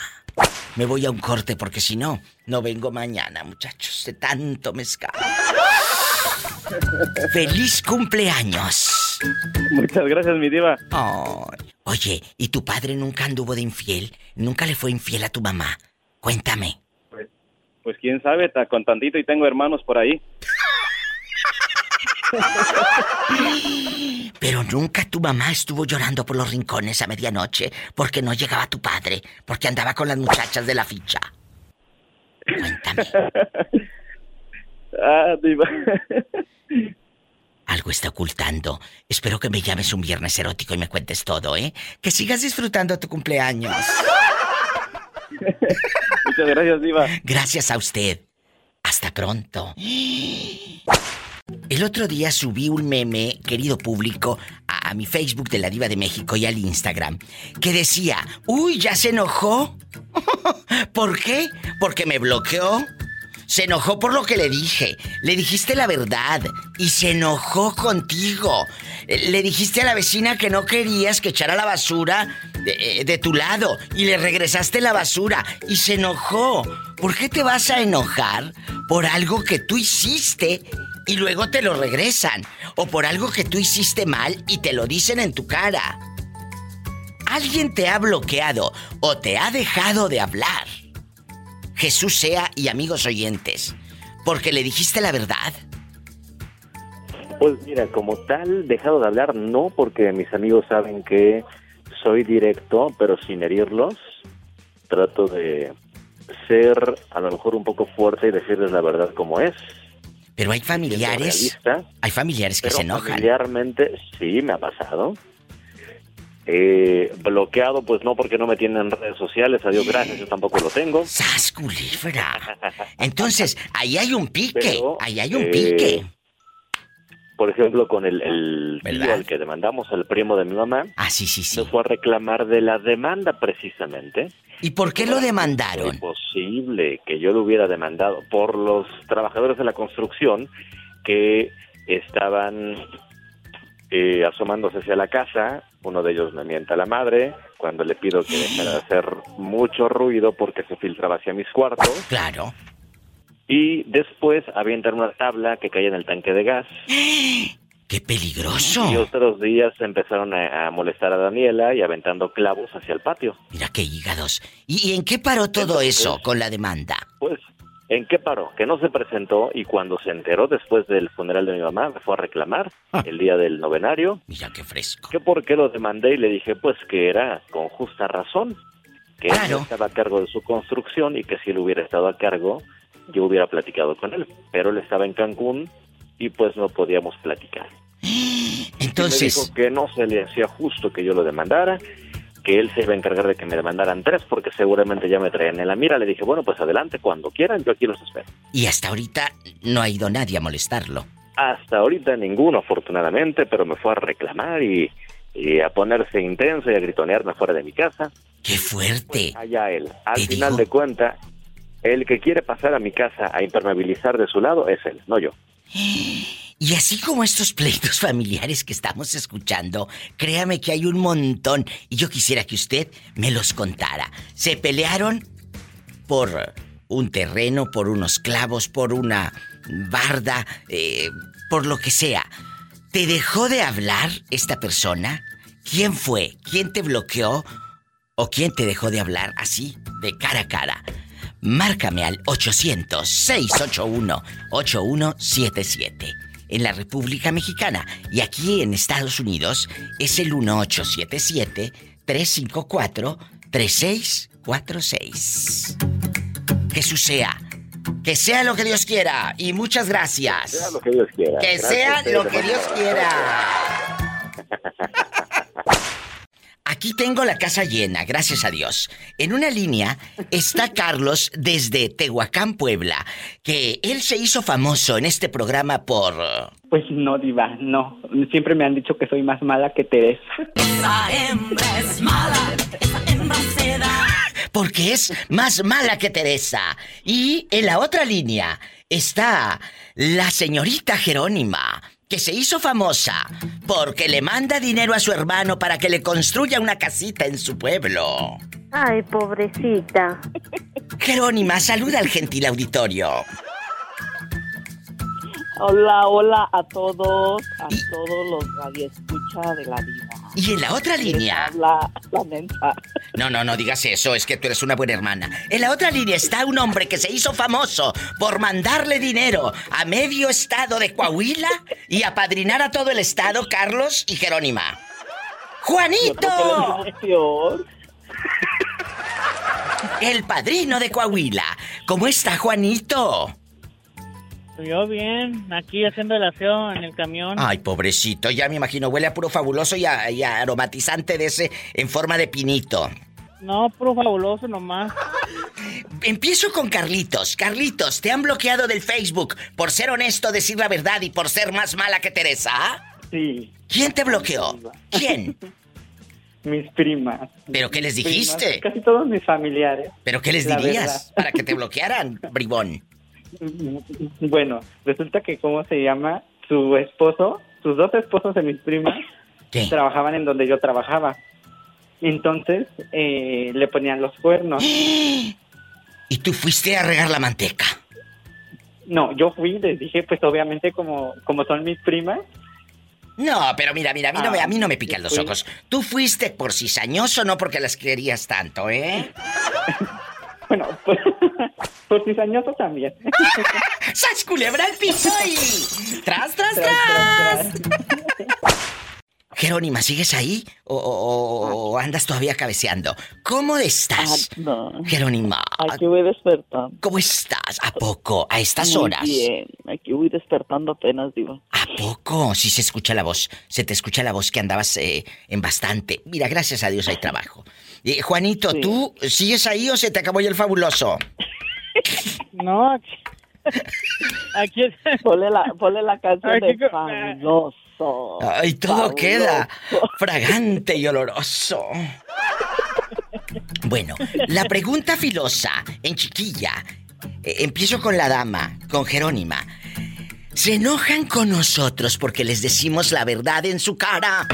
Me voy a un corte porque si no, no vengo mañana, muchachos, de tanto mezcal. [LAUGHS] ¡Feliz cumpleaños! Muchas gracias, mi diva. Oye, ¿y tu padre nunca anduvo de infiel? ¿Nunca le fue infiel a tu mamá? Cuéntame. Pues, quién sabe, está con tantito y tengo hermanos por ahí. Pero nunca tu mamá estuvo llorando por los rincones a medianoche porque no llegaba tu padre, porque andaba con las muchachas de la ficha. Cuéntame. [LAUGHS] Ah, Algo está ocultando. Espero que me llames un viernes erótico y me cuentes todo, ¿eh? Que sigas disfrutando tu cumpleaños. [LAUGHS] Muchas gracias, Diva. Gracias a usted. Hasta pronto. El otro día subí un meme, querido público, a, mi Facebook de la Diva de México y al Instagram, que decía, uy, ya se enojó. [LAUGHS] ¿Por qué? Porque me bloqueó. Se enojó por lo que le dije. Le dijiste la verdad y se enojó contigo. Le dijiste a la vecina que no querías que echara la basura de, eh, de, tu lado y le regresaste la basura y se enojó. ¿Por qué te vas a enojar por algo que tú hiciste y luego te lo regresan? O por algo que tú hiciste mal y te lo dicen en tu cara. Alguien te ha bloqueado o te ha dejado de hablar Jesús sea y amigos oyentes, porque le dijiste la verdad. Pues mira, como tal, dejado de hablar, no, porque mis amigos saben que soy directo, pero sin herirlos. Trato de ser a lo mejor un poco fuerte y decirles la verdad como es. Pero hay familiares. Hay familiares que se enojan. Familiarmente, sí, me ha pasado. Eh, bloqueado, pues no, porque no me tienen en redes sociales, adiós, gracias, yo tampoco lo tengo. ¡Sas, Entonces, ahí hay un pique, ahí hay un eh, pique. Por ejemplo, con el, el tío al que demandamos, el primo de mi mamá. Ah, sí, sí, sí. fue a reclamar de la demanda precisamente. ¿Y por qué lo demandaron? Es posible que yo lo hubiera demandado por los trabajadores de la construcción que estaban eh, asomándose hacia la casa, uno de ellos me mienta a la madre cuando le pido que deje de hacer mucho ruido porque se filtraba hacia mis cuartos. Claro. Y después avientan una tabla que cae en el tanque de gas. [GASPS] ¡Qué peligroso! Y otros días empezaron a, molestar a Daniela y aventando clavos hacia el patio. Mira qué hígados. ¿Y, en qué paró todo eso con la demanda? Pues ¿En qué paró? Que no se presentó y cuando se enteró después del funeral de mi mamá me fue a reclamar ah. el día del novenario. Mira qué fresco. Que por qué lo demandé y le dije pues que era con justa razón, que él estaba a cargo de su construcción y que si él hubiera estado a cargo yo hubiera platicado con él. Pero él estaba en Cancún y pues no podíamos platicar. [GASPS] Entonces... me dijo que no se le hacía justo que yo lo demandara que él se iba a encargar de que me demandaran tres, porque seguramente ya me traían en la mira. Le dije, bueno, pues adelante, cuando quieran, yo aquí los espero. Y hasta ahorita no ha ido nadie a molestarlo. Hasta ahorita ninguno, afortunadamente, pero me fue a reclamar y, a ponerse intenso y a gritonearme fuera de mi casa. ¡Qué fuerte! Pues allá él. Al final de cuenta, el que quiere pasar a mi casa a impermeabilizar de su lado es él, no yo. [GASPS] Y así como estos pleitos [LAUGHS] familiares que estamos escuchando, créame que hay un montón y yo quisiera que usted me los contara. Se pelearon por un terreno, por unos clavos, por una barda, eh, por lo que sea. ¿Te dejó de hablar esta persona? ¿Quién fue? ¿Quién te bloqueó? ¿O quién te dejó de hablar así, de cara a cara? Márcame al 800-681-8177 en la República Mexicana y aquí en Estados Unidos es el 1877-354-3646. Jesús sea. Que sea lo que Dios quiera. Y muchas gracias. Que sea lo que Dios quiera. Que sea lo que Dios quiera. [LAUGHS] Aquí tengo la casa llena, gracias a Dios. En una línea está [LAUGHS] Carlos desde Tehuacán, Puebla, que él se hizo famoso en este programa por... Pues no, diva, no. Siempre me han dicho que soy más mala que Teresa. Esa hembra es mala, esa hembra Porque es más mala que Teresa. Y en la otra línea está la señorita Jerónima que se hizo famosa porque le manda dinero a su hermano para que le construya una casita en su pueblo. Ay, pobrecita. Jerónima, saluda al gentil auditorio. Hola, hola a todos, a todos los radioescucha de la vida. Y en la otra línea. La, la No, no, no digas eso, es que tú eres una buena hermana. En la otra línea está un hombre que se hizo famoso por mandarle dinero a medio estado de Coahuila y apadrinar a todo el estado, Carlos y Jerónima. ¡Juanito! El padrino de Coahuila. ¿Cómo está Juanito? Yo bien, aquí haciendo el aseo en el camión. Ay, pobrecito, ya me imagino, huele a puro fabuloso y, a, aromatizante de ese en forma de pinito. No, puro fabuloso nomás. [LAUGHS] Empiezo con Carlitos. Carlitos, ¿te han bloqueado del Facebook por ser honesto, decir la verdad y por ser más mala que Teresa? Sí. ¿Quién te bloqueó? [LAUGHS] ¿Quién? mis primas. ¿Pero qué les dijiste? casi todos mis familiares. ¿Pero qué les dirías para que te [LAUGHS] bloquearan, bribón? [LAUGHS] Bueno, resulta que, ¿cómo se llama? Su esposo, sus dos esposos de mis primas, trabajaban en donde yo trabajaba. Entonces, eh, le ponían los cuernos. [GASPS] ¿Y tú fuiste a regar la manteca? No, yo fui, les dije, pues obviamente como, como son mis primas. No, pero mira, mira, a mí, no, me, a mí no me pican los ojos. Tú fuiste por cizañoso, no porque las querías tanto, ¿eh? [LAUGHS] bueno, pues, por cizañoso también. [LAUGHS] ¡Sas culebra el piso y... ¡Tras, tras, tras! [LAUGHS] Jerónima, ¿sigues ahí? ¿O, andas todavía cabeceando? ¿Cómo estás? Ah, no. Jerónima. Aquí voy despertando. ¿Cómo estás? ¿A poco? ¿A estas Muy horas? Bien, aquí voy despertando apenas, digo. ¿A poco? Sí se escucha la voz. Se te escucha la voz que andabas eh, en bastante. Mira, gracias a Dios hay trabajo. Eh, Juanito, ¿tú sigues ahí o se te acabó ya el fabuloso? [LAUGHS] No, aquí... Ponle la, ponle la canción de fabuloso. Ay, todo queda fragante y oloroso. Bueno, la pregunta filosa en chiquilla. Eh, empiezo con la dama, con Jerónima. ¿Se enojan con nosotros porque les decimos la verdad en su cara?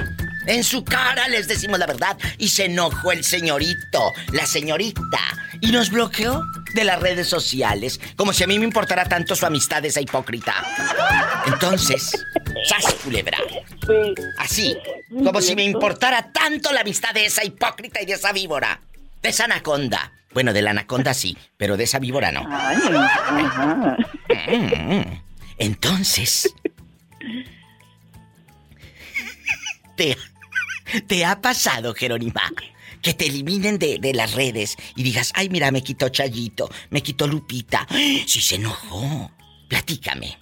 En su cara les decimos la verdad y se enojó el señorito, la señorita, y nos bloqueó de las redes sociales, como si a mí me importara tanto su amistad esa hipócrita. Entonces, ¡sas culebra! Así, como si me importara tanto la amistad de esa hipócrita y de esa víbora, de esa anaconda. Bueno, de la anaconda sí, pero de esa víbora no. Mm. Entonces, te, ¿Te ha pasado, Jerónima? Que te eliminen de, las redes y digas, ay, mira, me quitó Chayito, me quitó Lupita. Si se enojó. Platícame.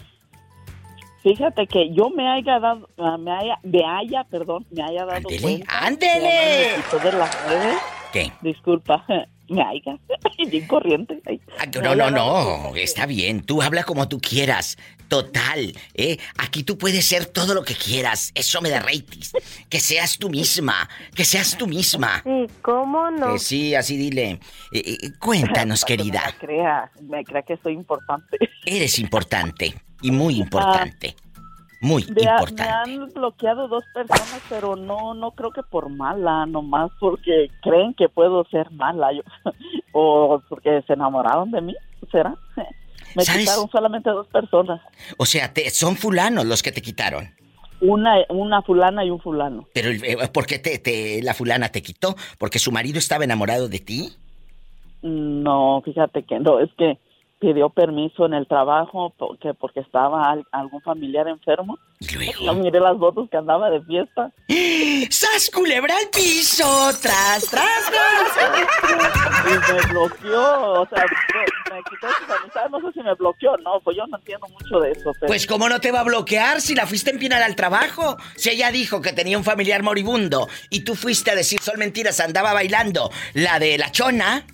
Fíjate que yo me haya dado, ah, me haya, me haya, perdón, me haya dado ¡Ándele! ¡Ándele! De las redes. ¿Qué? Disculpa, [LAUGHS] me haya. [LAUGHS] Bien corriente. Ah, no, no, no. Está bien. Tú habla como tú quieras. Total, ¿eh? Aquí tú puedes ser todo lo que quieras. Eso me da rating. Que seas tú misma. Que seas tú misma. Sí, ¿cómo no? sí, así dile. Eh, eh, cuéntanos, [LAUGHS] querida. me crea, me crea que soy importante. Eres importante. Y [LAUGHS] muy importante. Muy importante. Me han bloqueado dos personas, pero no, no creo que por mala, nomás porque creen que puedo ser mala. [LAUGHS] o porque se enamoraron de mí, ¿será? Me quitaron solamente dos personas. O sea, te, son fulanos los que te quitaron. Una, una fulana y un fulano. Pero, eh, ¿por qué te, la fulana te quitó? ¿Porque su marido estaba enamorado de ti? No, fíjate que no, es que pidió permiso en el trabajo porque, porque estaba algún familiar enfermo. ¿Y luego? No miré las fotos que andaba de fiesta. ¡Sas culebra al piso! ¡Tras, tras, tras! y me bloqueó, o sea, me, quitó sus amistades, no sé si me bloqueó, no, pues yo no entiendo mucho de eso. Pues cómo no te va a bloquear si la fuiste a empinar al trabajo. Si ella dijo que tenía un familiar moribundo y tú fuiste a decir son mentiras, andaba bailando la de la chona.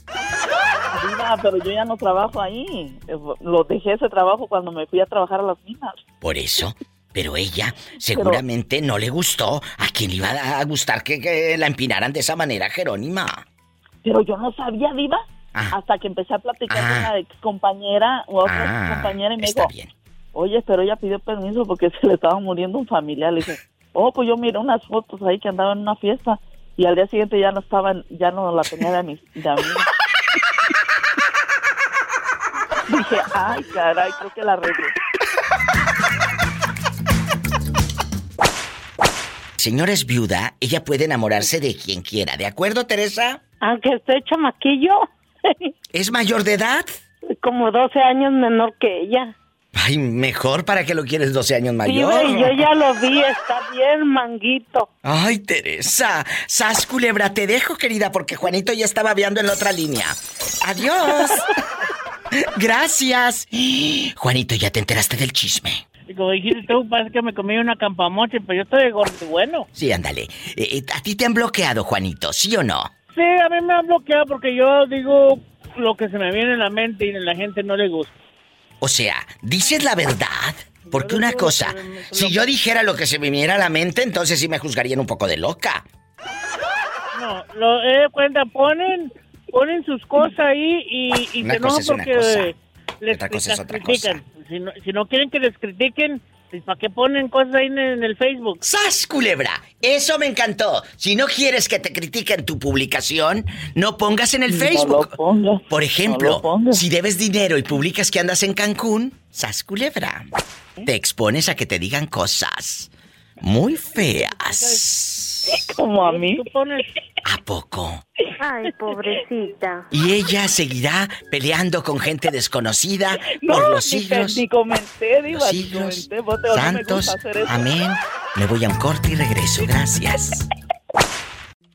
pero yo ya no trabajo ahí. Lo dejé ese trabajo cuando me fui a trabajar a las minas. Por eso. Pero ella seguramente no le gustó. ¿A quién le iba a gustar que, la empinaran de esa manera, Jerónima? Pero yo no sabía, Diva. Ah. Hasta que empecé a platicar con ah. una ex compañera o otra ah, compañera y me dijo, bien. oye, pero ella pidió permiso porque [LAUGHS] se le estaba muriendo un familiar. Le dije, oh, pues yo miré unas fotos ahí que andaba en una fiesta y al día siguiente ya no estaban, ya no la tenía de, mis, de [LAUGHS] Dije, ay, caray, creo que la arreglé. Señora es viuda, ella puede enamorarse de quien quiera, ¿de acuerdo, Teresa? Aunque esté chamaquillo. [LAUGHS] ¿Es mayor de edad? Como 12 años menor que ella. Ay, mejor para que lo quieres 12 años mayor. Sí, yo ya lo vi, está bien, manguito. Ay, Teresa. Sas culebra, te dejo, querida, porque Juanito ya estaba viendo en la otra línea. Adiós. [LAUGHS] Gracias. Juanito, ¿ya te enteraste del chisme? Como dijiste tú, parece que me comí una campamoche, pero yo estoy gordo y bueno. Sí, ándale. Eh, eh, ¿A ti te han bloqueado, Juanito, sí o no? Sí, a mí me han bloqueado porque yo digo lo que se me viene en la mente y a la gente no le gusta. O sea, ¿dices la verdad? Porque una cosa, si yo dijera lo que se me viniera a la mente, entonces sí me juzgarían un poco de loca. No, lo eh, cuenta, ponen ponen sus cosas ahí y, y se enojan porque les, otra cosa es otra critican. Si no, si no quieren que les critiquen, pues, ¿para qué ponen cosas ahí en, el Facebook? ¡Sas, culebra! Eso me encantó. Si no quieres que te critiquen tu publicación, no pongas en el Facebook. Por ejemplo, si debes dinero y publicas que andas en Cancún, ¡sas, culebra! Te expones a que te digan cosas muy feas. [LAUGHS] Como a mí. ¿A poco? Ay, pobrecita. Y ella seguirá peleando con gente desconocida por los siglos. Ni, comenté, diva, los siglos santos. amén. Me voy a un corte y regreso. Gracias.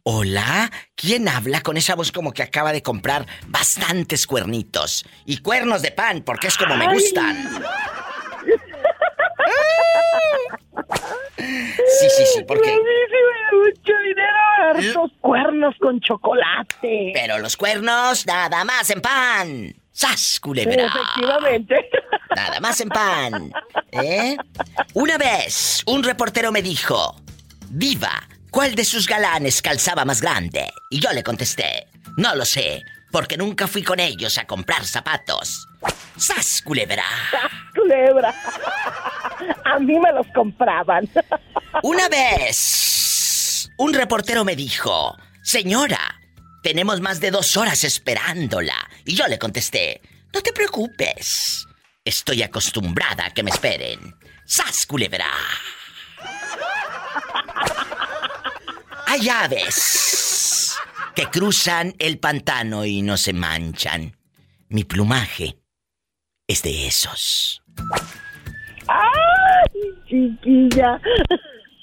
Hola, ¿quién habla con esa voz como que acaba de comprar bastantes cuernitos? Y cuernos de pan, porque es como me gustan. [LAUGHS] Sí, sí, sí, porque... mucho dinero, hartos cuernos con chocolate. Pero los cuernos, nada más en pan. ¡Sas, culebra! Efectivamente. Nada más en pan. ¿Eh? Una vez, un reportero me dijo, Viva, ¿cuál de sus galanes calzaba más grande? Y yo le contesté, no lo sé, porque nunca fui con ellos a comprar zapatos. ¡Sas, culebra! ¡Sas, culebra! [LAUGHS] A mí me los compraban. Una vez, un reportero me dijo, señora, tenemos más de dos horas esperándola. Y yo le contesté, no te preocupes. Estoy acostumbrada a que me esperen. ¡Sas, culebra! Hay aves que cruzan el pantano y no se manchan. Mi plumaje es de esos. ¡Ay, chiquilla!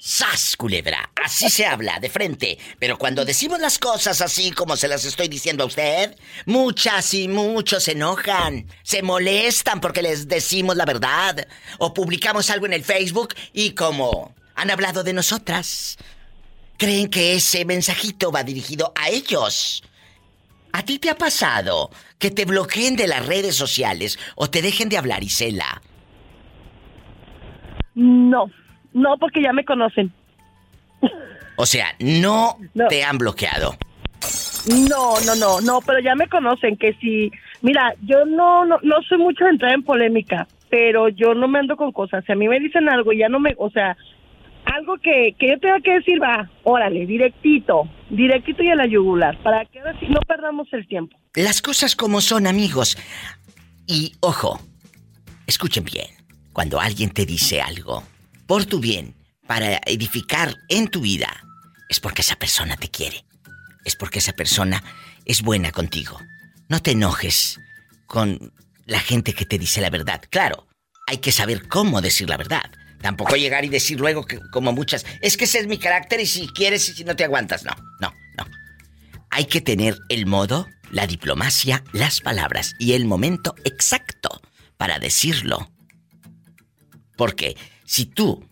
¡Sas, culebra! Así se habla, de frente. Pero cuando decimos las cosas así como se las estoy diciendo a usted, muchas y muchos se enojan, se molestan porque les decimos la verdad. O publicamos algo en el Facebook y como han hablado de nosotras, creen que ese mensajito va dirigido a ellos. ¿A ti te ha pasado que te bloqueen de las redes sociales o te dejen de hablar, Isela? No, no, porque ya me conocen. O sea, no, te han bloqueado. No, no, no, no, pero ya me conocen que si, mira, yo no, no, no soy mucho de entrar en polémica, pero yo no me ando con cosas. Si a mí me dicen algo, ya no me, o sea, algo que, que yo tenga que decir, va, órale, directito, directito y a la yugular, para que ahora sí no perdamos el tiempo. Las cosas como son, amigos. Y ojo, escuchen bien, cuando alguien te dice algo por tu bien, para edificar en tu vida, es porque esa persona te quiere. Es porque esa persona es buena contigo. No te enojes con la gente que te dice la verdad. Claro, hay que saber cómo decir la verdad. Tampoco llegar y decir luego que, como muchas, es que ese es mi carácter y si quieres y si no te aguantas. No, no, no. Hay que tener el modo, la diplomacia, las palabras y el momento exacto para decirlo. Porque si tú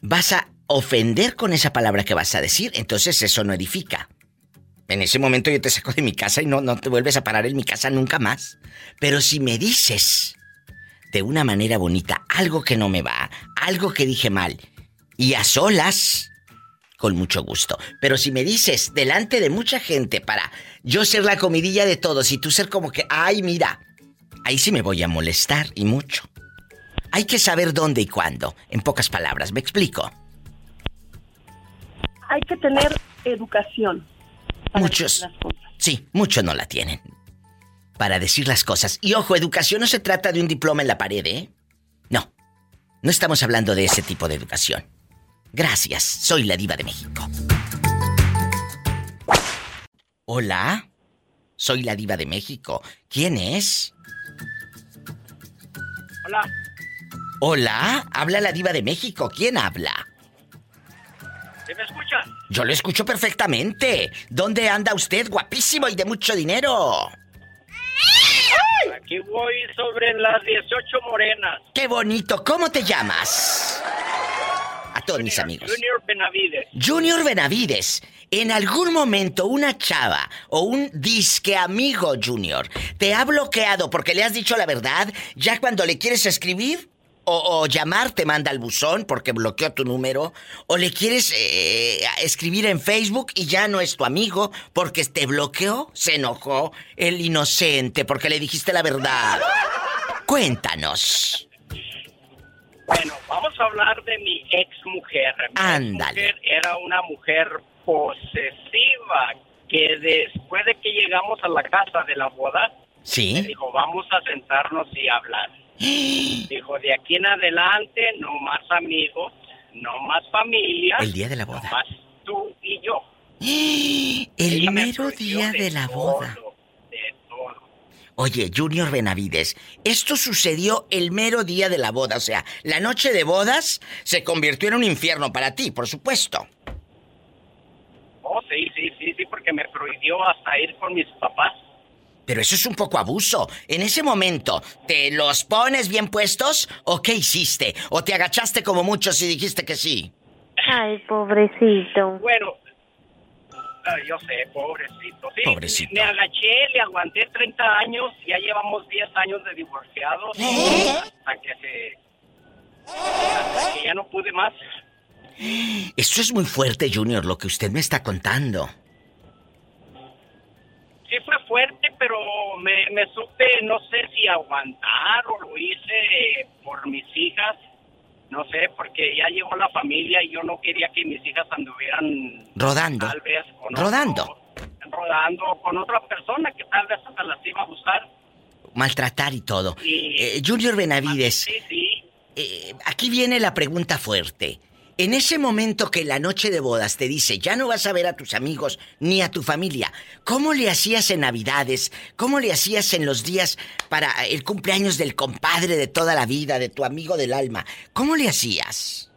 vas a ofender con esa palabra que vas a decir, entonces eso no edifica. En ese momento yo te saco de mi casa y no, no te vuelves a parar en mi casa nunca más. Pero si me dices de una manera bonita algo que no me va, algo que dije mal, y a solas, con mucho gusto. Pero si me dices delante de mucha gente para yo ser la comidilla de todos y tú ser como que, ay, mira, ahí sí me voy a molestar y mucho. Hay que saber dónde y cuándo, en pocas palabras, ¿me explico? Hay que tener educación. Muchos. Sí, muchos no la tienen para decir las cosas. Y ojo, educación no se trata de un diploma en la pared, ¿eh? No. No estamos hablando de ese tipo de educación. Gracias, soy la diva de México. Hola, soy la diva de México. ¿Quién es? Hola. Hola, habla la diva de México. ¿Quién habla? ¿Se me escucha? Yo lo escucho perfectamente. ¿Dónde anda usted, guapísimo y de mucho dinero? Aquí voy sobre las 18 morenas. ¡Qué bonito! ¿Cómo te llamas? A todos mis amigos. Junior Benavides. Junior Benavides. En algún momento una chava o un disque amigo Junior te ha bloqueado porque le has dicho la verdad ya cuando le quieres escribir o, llamar te manda al buzón porque bloqueó tu número. O le quieres eh, escribir en Facebook y ya no es tu amigo porque te bloqueó. Se enojó el inocente porque le dijiste la verdad. Cuéntanos. Bueno, vamos a hablar de mi ex mujer. Ándale. era una mujer posesiva que después de que llegamos a la casa de la boda, sí. me dijo, vamos a sentarnos y hablar. Dijo, de aquí en adelante, no más amigos, no más familia. El día de la boda. más tú y yo. [GASPS] El mero día de, la boda. Oye, Junior Benavides, esto sucedió el mero día de la boda, o sea, la noche de bodas se convirtió en un infierno para ti, por supuesto. Oh, sí, sí, sí, sí, porque me prohibió hasta ir con mis papás. Pero eso es un poco abuso. En ese momento, ¿te los pones bien puestos o qué hiciste? ¿O te agachaste como muchos y dijiste que sí? Ay, pobrecito. Bueno, yo sé, pobrecito. Sí, pobrecito. Me, agaché, le aguanté 30 años, ya llevamos 10 años de divorciados. Hasta que se... Hasta que ya no pude más. Esto es muy fuerte, Junior, lo que usted me está contando. Sí fue fuerte, pero me, me supe, no sé si aguantar o lo hice por mis hijas. No sé, porque ya llegó la familia y yo no quería que mis hijas anduvieran... Rodando. Tal vez con Rodando. rodando con otra persona que tal vez hasta las iba a gustar. Maltratar y todo. Eh, Junior Benavides. Sí, sí. Eh, aquí viene la pregunta fuerte. En ese momento que la noche de bodas te dice, ya no vas a ver a tus amigos ni a tu familia, ¿cómo le hacías en Navidades? ¿Cómo le hacías en los días para el cumpleaños del compadre de toda la vida, de tu amigo del alma? ¿Cómo le hacías?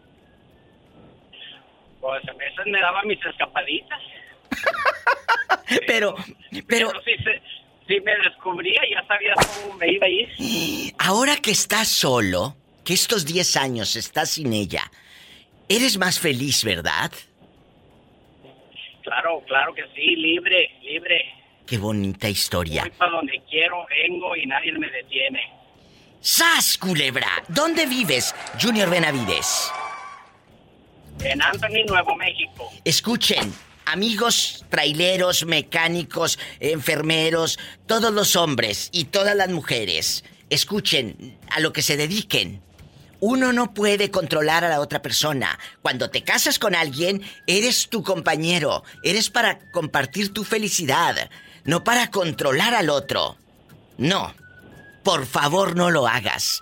Pues a veces me daba mis escapaditas. [LAUGHS] pero, pero... si, me descubría ya sabía cómo me iba a ir. [GASPS] Ahora que estás solo, que estos 10 años estás sin ella, Eres más feliz, ¿verdad? Claro, claro que sí, libre, libre. Qué bonita historia. Voy para donde quiero, vengo y nadie me detiene. ¡Sas, culebra! ¿Dónde vives, Junior Benavides? En Anthony, Nuevo México. Escuchen, amigos traileros, mecánicos, enfermeros, todos los hombres y todas las mujeres, escuchen a lo que se dediquen. Uno no puede controlar a la otra persona. Cuando te casas con alguien, eres tu compañero. Eres para compartir tu felicidad, no para controlar al otro. No. Por favor, no lo hagas.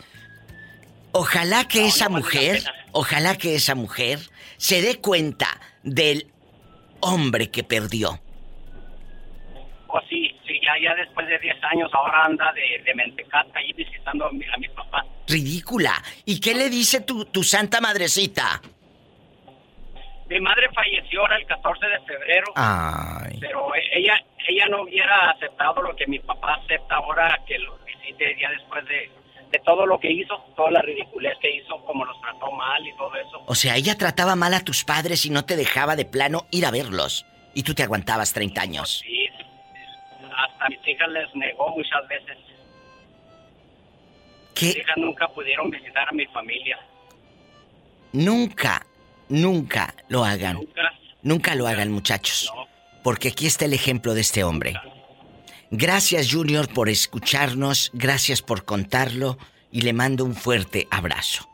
Ojalá que esa mujer, ojalá que esa mujer se dé cuenta del hombre que perdió. Sí, sí, ya, ya después de 10 años ahora anda de, de mentecata ahí visitando a mi, a mi papá. Ridícula. ¿Y qué le dice tu, tu santa madrecita? Mi madre falleció ahora el 14 de febrero. Ay. Pero ella ella no hubiera aceptado lo que mi papá acepta ahora que lo visite ya después de, de todo lo que hizo, toda la ridiculez que hizo, como los trató mal y todo eso. O sea, ella trataba mal a tus padres y no te dejaba de plano ir a verlos. Y tú te aguantabas 30 años. Sí, hasta mis hijas les negó muchas veces. ¿Qué? Mis hijas nunca pudieron visitar a mi familia. Nunca, nunca lo hagan. Nunca, lo hagan, muchachos. Porque aquí está el ejemplo de este hombre. Gracias, Junior, por escucharnos. Gracias por contarlo. Y le mando un fuerte abrazo.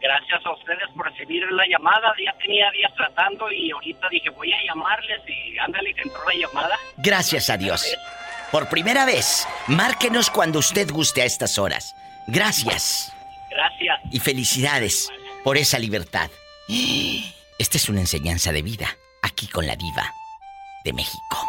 Gracias a ustedes por recibir la llamada. Ya tenía días tratando y ahorita dije, voy a llamarles y ándale que entró la llamada. Gracias a Dios. Por primera vez, márquenos cuando usted guste a estas horas. Gracias. Gracias. Y felicidades por esa libertad. [GASPS] Esta es una enseñanza de vida, aquí con la diva de México.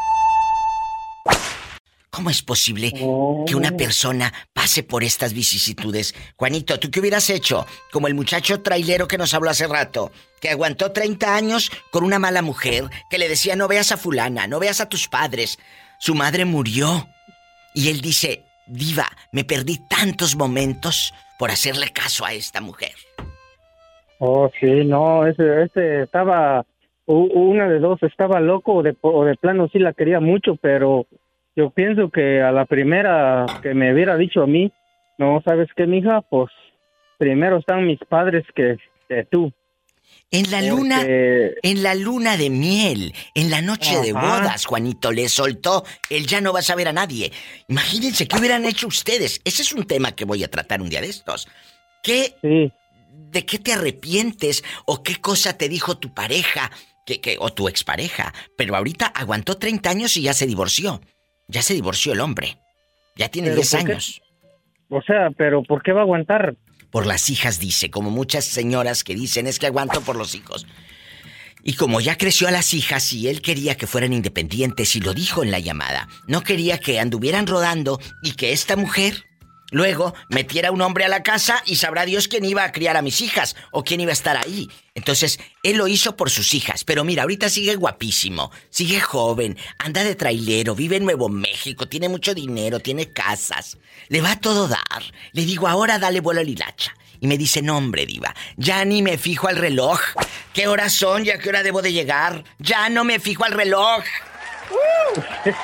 ¿Cómo es posible que una persona pase por estas vicisitudes? Juanito, ¿tú qué hubieras hecho? Como el muchacho trailero que nos habló hace rato, que aguantó 30 años con una mala mujer, que le decía no veas a fulana, no veas a tus padres. Su madre murió. Y él dice, diva, me perdí tantos momentos por hacerle caso a esta mujer. Oh, sí, no, ese, ese estaba, una de dos, estaba loco o de, o de plano sí la quería mucho, pero yo pienso que a la primera que me hubiera dicho a mí, no, ¿sabes qué, mija? Pues primero están mis padres que, que tú. En la luna, en la luna de miel, en la noche de bodas, Juanito le soltó, él ya no va a saber a nadie. Imagínense qué hubieran hecho ustedes. Ese es un tema que voy a tratar un día de estos. ¿Qué, ¿De qué te arrepientes o qué cosa te dijo tu pareja que, que, o tu expareja? Pero ahorita aguantó 30 años y ya se divorció. Ya se divorció el hombre. Ya tiene 10 años. O sea, pero ¿por qué va a aguantar? Por las hijas, dice, como muchas señoras que dicen es que aguanto por los hijos. Y como ya creció a las hijas y él quería que fueran independientes y lo dijo en la llamada, no quería que anduvieran rodando y que esta mujer Luego metiera un hombre a la casa y sabrá Dios quién iba a criar a mis hijas o quién iba a estar ahí. Entonces, él lo hizo por sus hijas, pero mira, ahorita sigue guapísimo, sigue joven, anda de trailero, vive en Nuevo México, tiene mucho dinero, tiene casas, le va a todo dar. Le digo, ahora dale vuelo al hilacha. Y me dice, no hombre, diva, ya ni me fijo al reloj. ¿Qué horas son? ¿Ya qué hora debo de llegar? Ya no me fijo al reloj. [LAUGHS] pues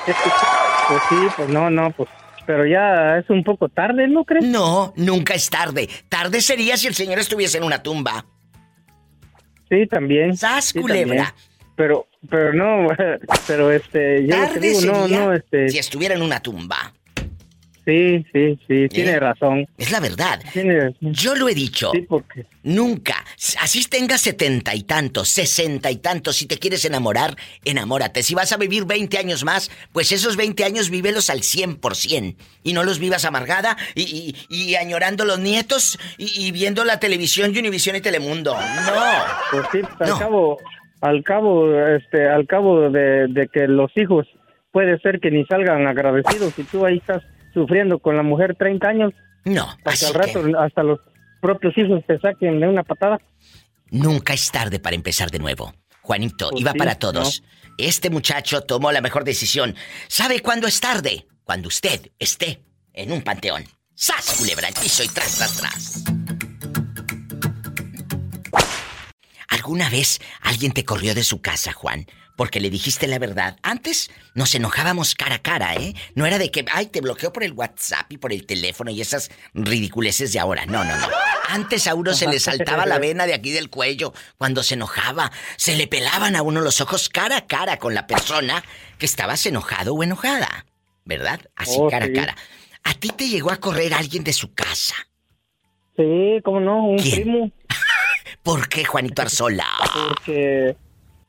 sí, pues no, no, pues pero ya es un poco tarde, ¿no crees? No, nunca es tarde. Tarde sería si el señor estuviese en una tumba. Sí, también. ¡Sas, culebra! Pero, pero no, [LAUGHS] pero este, yo tarde digo, no, no, este. Si estuviera en una tumba. Sí, sí, sí, tiene ¿Eh? razón. Es la verdad. Yo lo he dicho. Sí, porque... Nunca. Así tengas setenta y tantos, sesenta y tantos, si te quieres enamorar, enamórate. Si vas a vivir 20 años más, pues esos 20 años vívelos al 100%. Y no los vivas amargada y, y, añorando los nietos y, viendo la televisión, Univisión y Telemundo. No. Pues sí, al cabo, al cabo, este, al cabo de, de que los hijos puede ser que ni salgan agradecidos y tú ahí estás sufriendo con la mujer 30 años. No, hasta el rato, hasta los propios hijos te saquen de una patada. Nunca es tarde para empezar de nuevo. Juanito, pues iba para todos. Este muchacho tomó la mejor decisión. ¿Sabe cuándo es tarde? Cuando usted esté en un panteón. ¡Sas, culebra piso y tras, tras, tras! ¿Alguna vez alguien te corrió de su casa, Juan? Porque le dijiste la verdad. Antes nos enojábamos cara a cara, ¿eh? No era de que, ay, te bloqueo por el WhatsApp y por el teléfono y esas ridiculeces de ahora. No, no, no. Antes a uno se le saltaba la [LAUGHS] vena de aquí del cuello cuando se enojaba. Se le pelaban a uno los ojos cara a cara con la persona que estabas enojado o enojada. ¿Verdad? Así oh, cara a cara. ¿A ti te llegó a correr alguien de su casa? Sí, cómo no, un primo. [LAUGHS] ¿Por qué, Juanito Arzola? Porque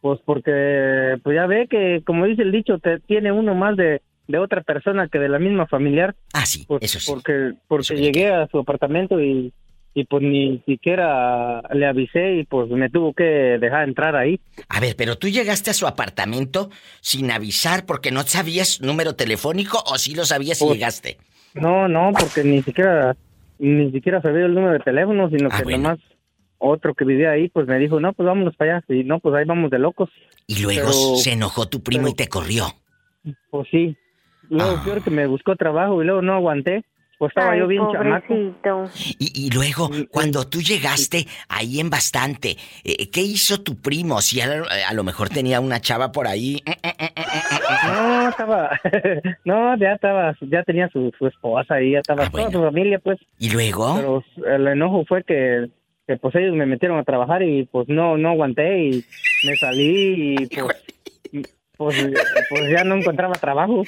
pues porque, pues ya ve que, como dice el dicho, te tiene uno más de, de otra persona que de la misma familiar. Ah, sí, eso sí. Porque, porque llegué a su apartamento y, y pues ni siquiera le avisé y pues me tuvo que dejar entrar ahí. A ver, pero tú llegaste a su apartamento sin avisar porque no sabías número telefónico o sí lo sabías y pues, llegaste. No, no, porque ni siquiera ni siquiera sabía el número de teléfono, sino ah, que nomás otro que vivía ahí, pues me dijo, no, pues vámonos para allá. Y no, pues ahí vamos de locos. Y luego se enojó tu primo y te corrió. Pues sí. Luego, ah. peor que me buscó trabajo y luego no aguanté. Pues estaba yo bien chamaco. Y, y luego, cuando tú llegaste ahí en bastante, eh, ¿qué hizo tu primo? Si a, lo mejor tenía una chava por ahí. [LAUGHS] No, estaba. [LAUGHS] no, ya estaba. Ya tenía su, esposa ahí, ya estaba ah, toda su familia, pues. ¿Y luego? Pero el enojo fue que que pues ellos me metieron a trabajar y pues no no aguanté y me salí y [LAUGHS] pues pues, pues ya no encontraba trabajo.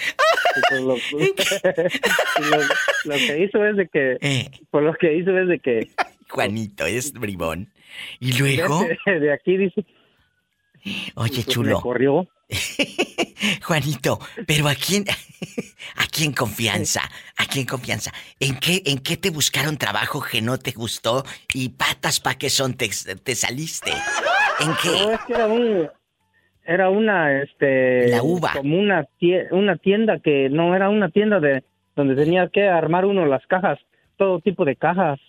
Pues, [LAUGHS] [LAUGHS] lo, que hizo es de que eh. pues lo que hizo es de que Juanito es bribón. Y luego de, aquí dice Oye, pues, chulo. Me corrió. Juanito, pero ¿a quién, [LAUGHS] ¿a quién confianza? ¿A quién confianza? ¿En qué, ¿En qué te buscaron trabajo que no te gustó y patas pa' qué son te, te saliste? ¿En qué? No, es que era un, era una, este... La uva. Como una, una tienda que, no, era una tienda de donde tenía que armar uno las cajas, todo tipo de cajas.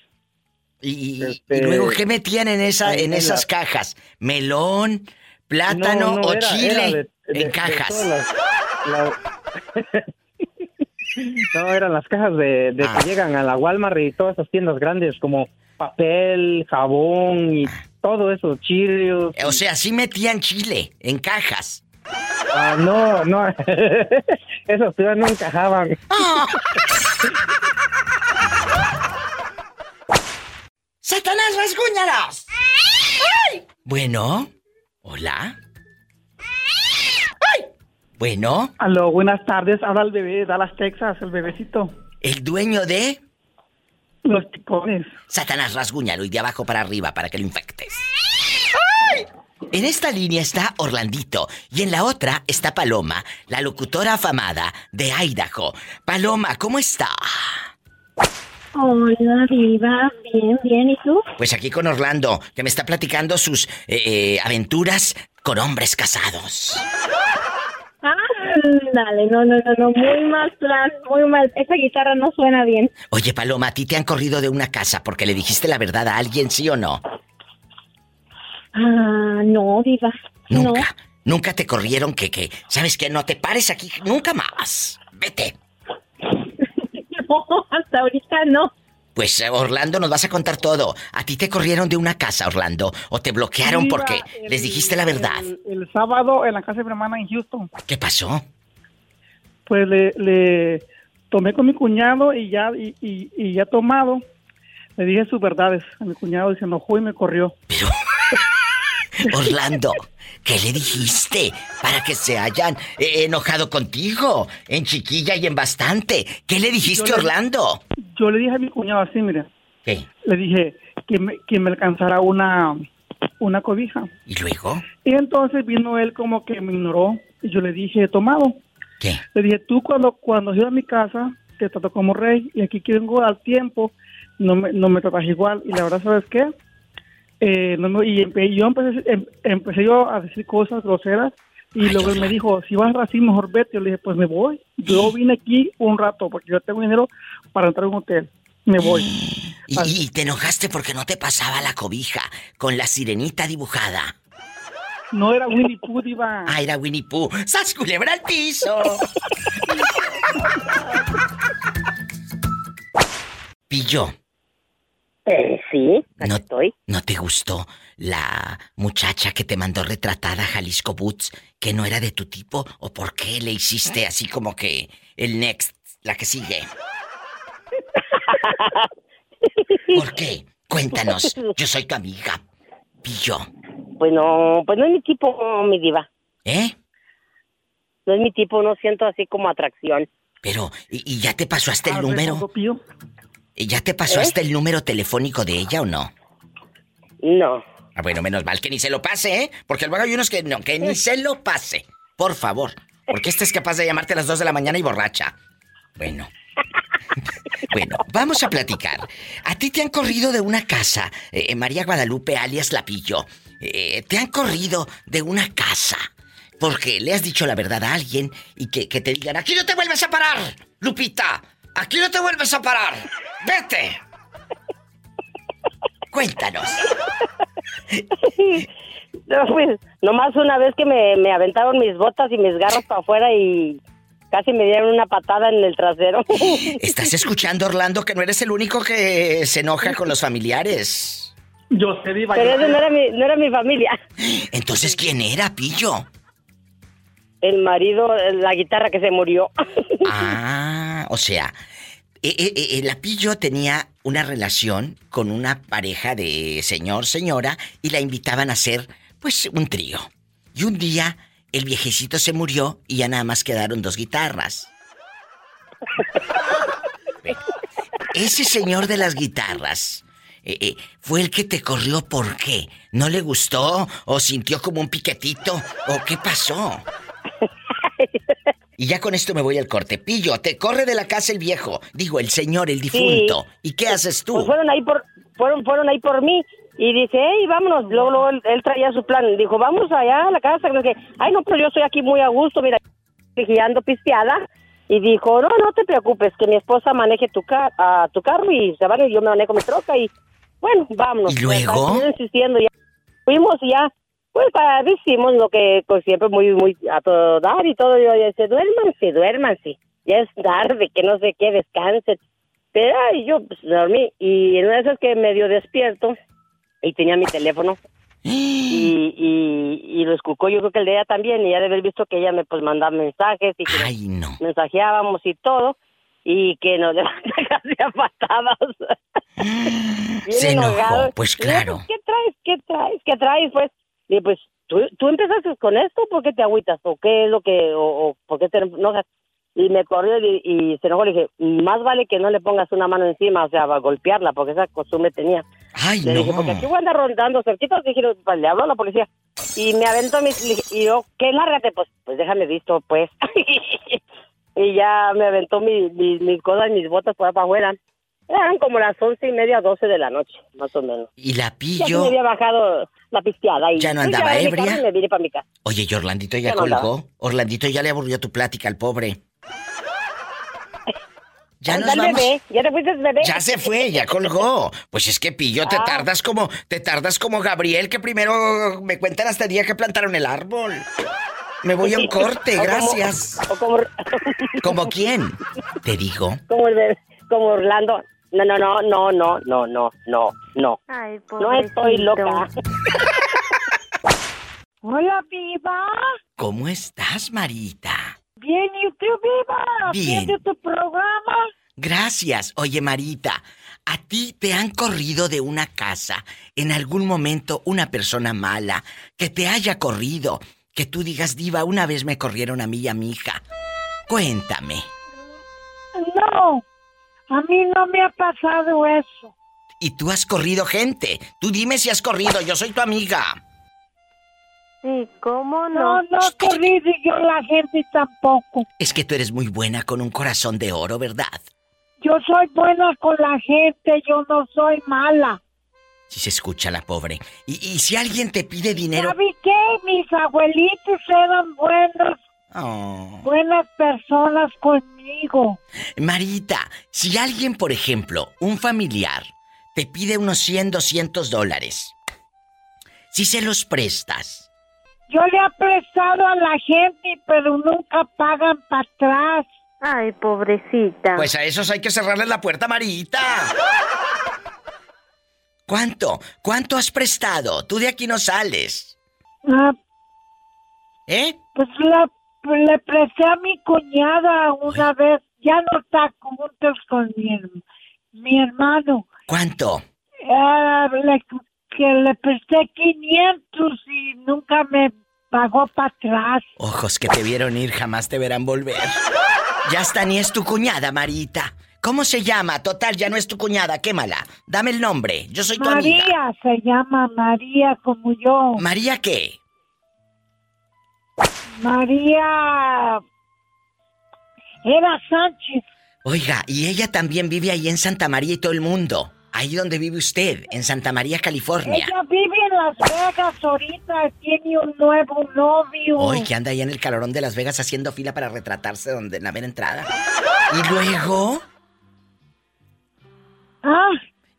¿Y, este, luego qué metían en, esa, en, esas cajas? ¿Melón? plátano o chile en cajas. [LAUGHS] no, eran las cajas de, que ah. llegan a la Walmart y todas esas tiendas grandes como papel, jabón y todo eso, chirios. O sea, sí metían chile en cajas. Ah, no, no. [LAUGHS] Esos no encajaban. [LAUGHS] ¡Satanás, rasguñalos! Bueno, hola. Bueno. Aló, buenas tardes. Habla el bebé de Dallas, Texas, el bebecito. ¿El dueño de? Los ticones. Satanás, rasguñalo y de abajo para arriba para que lo infectes. ¡Ay! En esta línea está Orlandito y en la otra está Paloma, la locutora afamada de Idaho. Paloma, ¿cómo está? Hola, Viva. Bien, bien. ¿Y tú? Pues aquí con Orlando, que me está platicando sus eh, eh, aventuras con hombres casados. Ah, dale, no, no, no, no, muy mal plan, muy mal. Esa guitarra no suena bien. Oye, Paloma, ¿a ti te han corrido de una casa porque le dijiste la verdad a alguien, sí o no? Ah, no, Viva. Nunca, nunca te corrieron que, que, ¿sabes qué? No te pares aquí nunca más. Vete. [LAUGHS] no, hasta ahorita no. Pues eh, Orlando, nos vas a contar todo. ¿A ti te corrieron de una casa, Orlando? ¿O te bloquearon porque el- les dijiste la verdad? El, el sábado en la casa de mi hermana en Houston, ¿Qué pasó? pues le, le tomé con mi cuñado y ya y, y- y ya tomado, le dije sus verdades a mi cuñado y se enojó y me corrió. [LAUGHS] Orlando, ¿qué le dijiste para que se hayan eh, enojado contigo? En chiquilla y en bastante. ¿Qué le dijiste, Yo le- Orlando? Yo le dije a mi cuñado así, ¿Qué? le dije que me, que me alcanzara una, una cobija. ¿Y luego? Y entonces vino él como que me ignoró y yo le dije, tomado. ¿Qué? Le dije, tú cuando, cuando llegas a mi casa te trato como rey y aquí que vengo al tiempo no me, no me tratas igual. Y la verdad, ¿sabes qué? Eh, no y empe- yo empecé, em- empecé yo a decir cosas groseras y luego él me dijo, si vas así, mejor vete. Yo le dije, pues me voy. Yo vine aquí un rato porque yo tengo dinero para entrar a un hotel. Me voy. Y, y te enojaste porque no te pasaba la cobija con la sirenita dibujada. No era Winnie Pooh, diva. [LAUGHS] Ah, era Winnie Pooh. ¡Sas culebra al piso! [LAUGHS] Pillo. Eh, sí, no, estoy. ¿No te gustó la muchacha que te mandó retratada a Jalisco Boots, que no era de tu tipo? ¿O por qué le hiciste así como que el next, la que sigue? ¿Por qué? Cuéntanos. Yo soy tu amiga. Pillo. Pues no, pues no es mi tipo, mi diva. ¿Eh? No es mi tipo, no siento así como atracción. Pero, ¿y, y ya te pasó hasta el número? ¿cuándo, Pío? ¿Y ¿Ya te pasó ¿Eh? hasta el número telefónico de ella o no? No. Ah, bueno, menos mal que ni se lo pase, ¿eh? Porque luego hay unos que no, que ni se lo pase. Por favor. Porque este es capaz de llamarte a las 2 de la mañana y borracha. Bueno. [LAUGHS] Bueno, vamos a platicar. A ti te han corrido de una casa, eh, María Guadalupe alias Lapillo. Eh, te han corrido de una casa porque le has dicho la verdad a alguien y que, que te digan, aquí no te vuelves a parar, Lupita. Aquí no te vuelves a parar. Vete. Cuéntanos. No, pues, nomás una vez que me, me aventaron mis botas y mis garras para afuera y casi me dieron una patada en el trasero. [LAUGHS] ¿Estás escuchando, Orlando, que no eres el único que se enoja con los familiares? Yo sé, Diva. Pero eso no era mi, no era mi familia. Entonces, ¿quién era, Pillo? El marido, la guitarra que se murió. [LAUGHS] Ah, o sea, eh, eh, eh, la Pillo tenía una relación con una pareja de señor, señora, y la invitaban a hacer, pues, un trío. Y un día, el viejecito se murió y ya nada más quedaron dos guitarras. Ese señor de las guitarras, ¿fue el que te corrió por qué? ¿No le gustó? ¿O sintió como un piquetito? ¿O qué pasó? Y ya con esto me voy al corte. Pillo, te corre de la casa el viejo. Digo, el señor, el difunto. ¿Y qué haces tú? Pues fueron ahí por, fueron, fueron ahí por mí. Y dice, hey, vámonos. Luego, luego él, él traía su plan. Dijo, vamos allá a la casa. Que, ay, no, pero yo estoy aquí muy a gusto. Mira, dije, ando pisteada. Y dijo, no, no te preocupes, que mi esposa maneje tu, ca a tu carro y se van y yo me manejo mi troca. Y bueno, vámonos. ¿Y luego? Insistiendo, ya. Fuimos y ya. Pues para hicimos lo que pues, siempre muy, muy a todo dar y todo. Yo decía, duérmanse, duérmanse. Ya es tarde, que no sé qué, descansen. Pero ay, yo pues, dormí y en una de esas que medio despierto y tenía mi teléfono y, y, y lo escuchó yo creo que el de ella también y ya de haber visto que ella me pues mandaba mensajes y que Ay, no. mensajeábamos y todo y que nos [LAUGHS] levanta casi a patadas. Se enojó, pues claro. ¿Qué traes? ¿Qué traes? ¿Qué traes? Pues Y pues, ¿tú, tú empezaste con esto, ¿por qué te agüitas? ¿O qué es lo que, o, o por qué te enojas? Y me corrió y, y se enojó. Le dije, más vale que no le pongas una mano encima, o sea, va a golpearla, porque esa costumbre tenía. Ay, le no. dije, porque aquí voy a andar rondando cerquita. Dije, pues, le habló a la policía. Y me aventó mis, le dije, y yo, ¿qué? Lárgate, pues, pues déjame visto, pues. [LAUGHS] y ya me aventó mi, mi- mis cosas, mis botas por para afuera. Eran como las once y media, doce de la noche, más o menos. Y la Ya pillo. me había bajado la pisteada. Y Ya no andaba mi ebria. y me vine para mi casa. Oye, y Orlandito ya Ya no colgó. Orlandito ya le aburrió tu plática al pobre. Ya nos vamos. bebé. Ya te fuiste, bebé. Ya se fue, ya colgó. Pues es que pillo, te Ah. tardas como, te tardas como Gabriel, que primero me cuentan hasta el día que plantaron el árbol. Me voy a un corte, O como- gracias. O como, ¿Como quién? Te digo. como, el como Orlando. No, no, no, no, no, no, no, no, no. Ay, No estoy loca. [LAUGHS] Hola, Viva. ¿Cómo estás, Marita? Bien, ¿y tú, Viva? Bien. ¿Viendo tu programa? Gracias. Oye, Marita, ¿a ti te han corrido de una casa en algún momento una persona mala que te haya corrido? Que tú digas, diva, una vez me corrieron a mí y a mi hija. Cuéntame. No, a mí no me ha pasado eso. Y tú has corrido gente. Tú dime si has corrido, yo soy tu amiga. Sí, ¿cómo no? No, no he corrido yo la gente tampoco. Es que tú eres muy buena con un corazón de oro, ¿verdad? Yo soy buena con la gente, yo no soy mala. Si se escucha la pobre. Y, y si alguien te pide dinero... ¿Sabe qué? Mis abuelitos eran buenos, Oh. buenas personas conmigo. Marita, si alguien, por ejemplo, un familiar, te pide unos 100, 200 dólares, si se los prestas, Yo le he prestado a la gente, pero nunca pagan para atrás. Ay, pobrecita. pues a esos hay que cerrarles la puerta, Marita. ¿Cuánto? ¿Cuánto has prestado? Tú de aquí no sales. Ah, ¿Eh? pues la- le presté a mi cuñada una vez. Ya no está juntos con mi, mi hermano. ¿Cuánto? Ah, le, que le presté 500 y nunca me pagó para atrás. Ojos que te vieron ir jamás te verán volver. Ya está ni es tu cuñada, Marita. ¿Cómo se llama? Total, ya no es tu cuñada, quémala. Dame el nombre. Yo soy tu amiga. María se llama María como yo. ¿María qué? María era Sánchez. Oiga, y ella también vive ahí en Santa María y todo el mundo. Ahí donde vive usted, en Santa María, California. Ella vive en Las Vegas ahorita, tiene un nuevo novio. Hoy que anda ahí en el calorón de Las Vegas haciendo fila para retratarse donde no haber entrada. Y luego, Ah,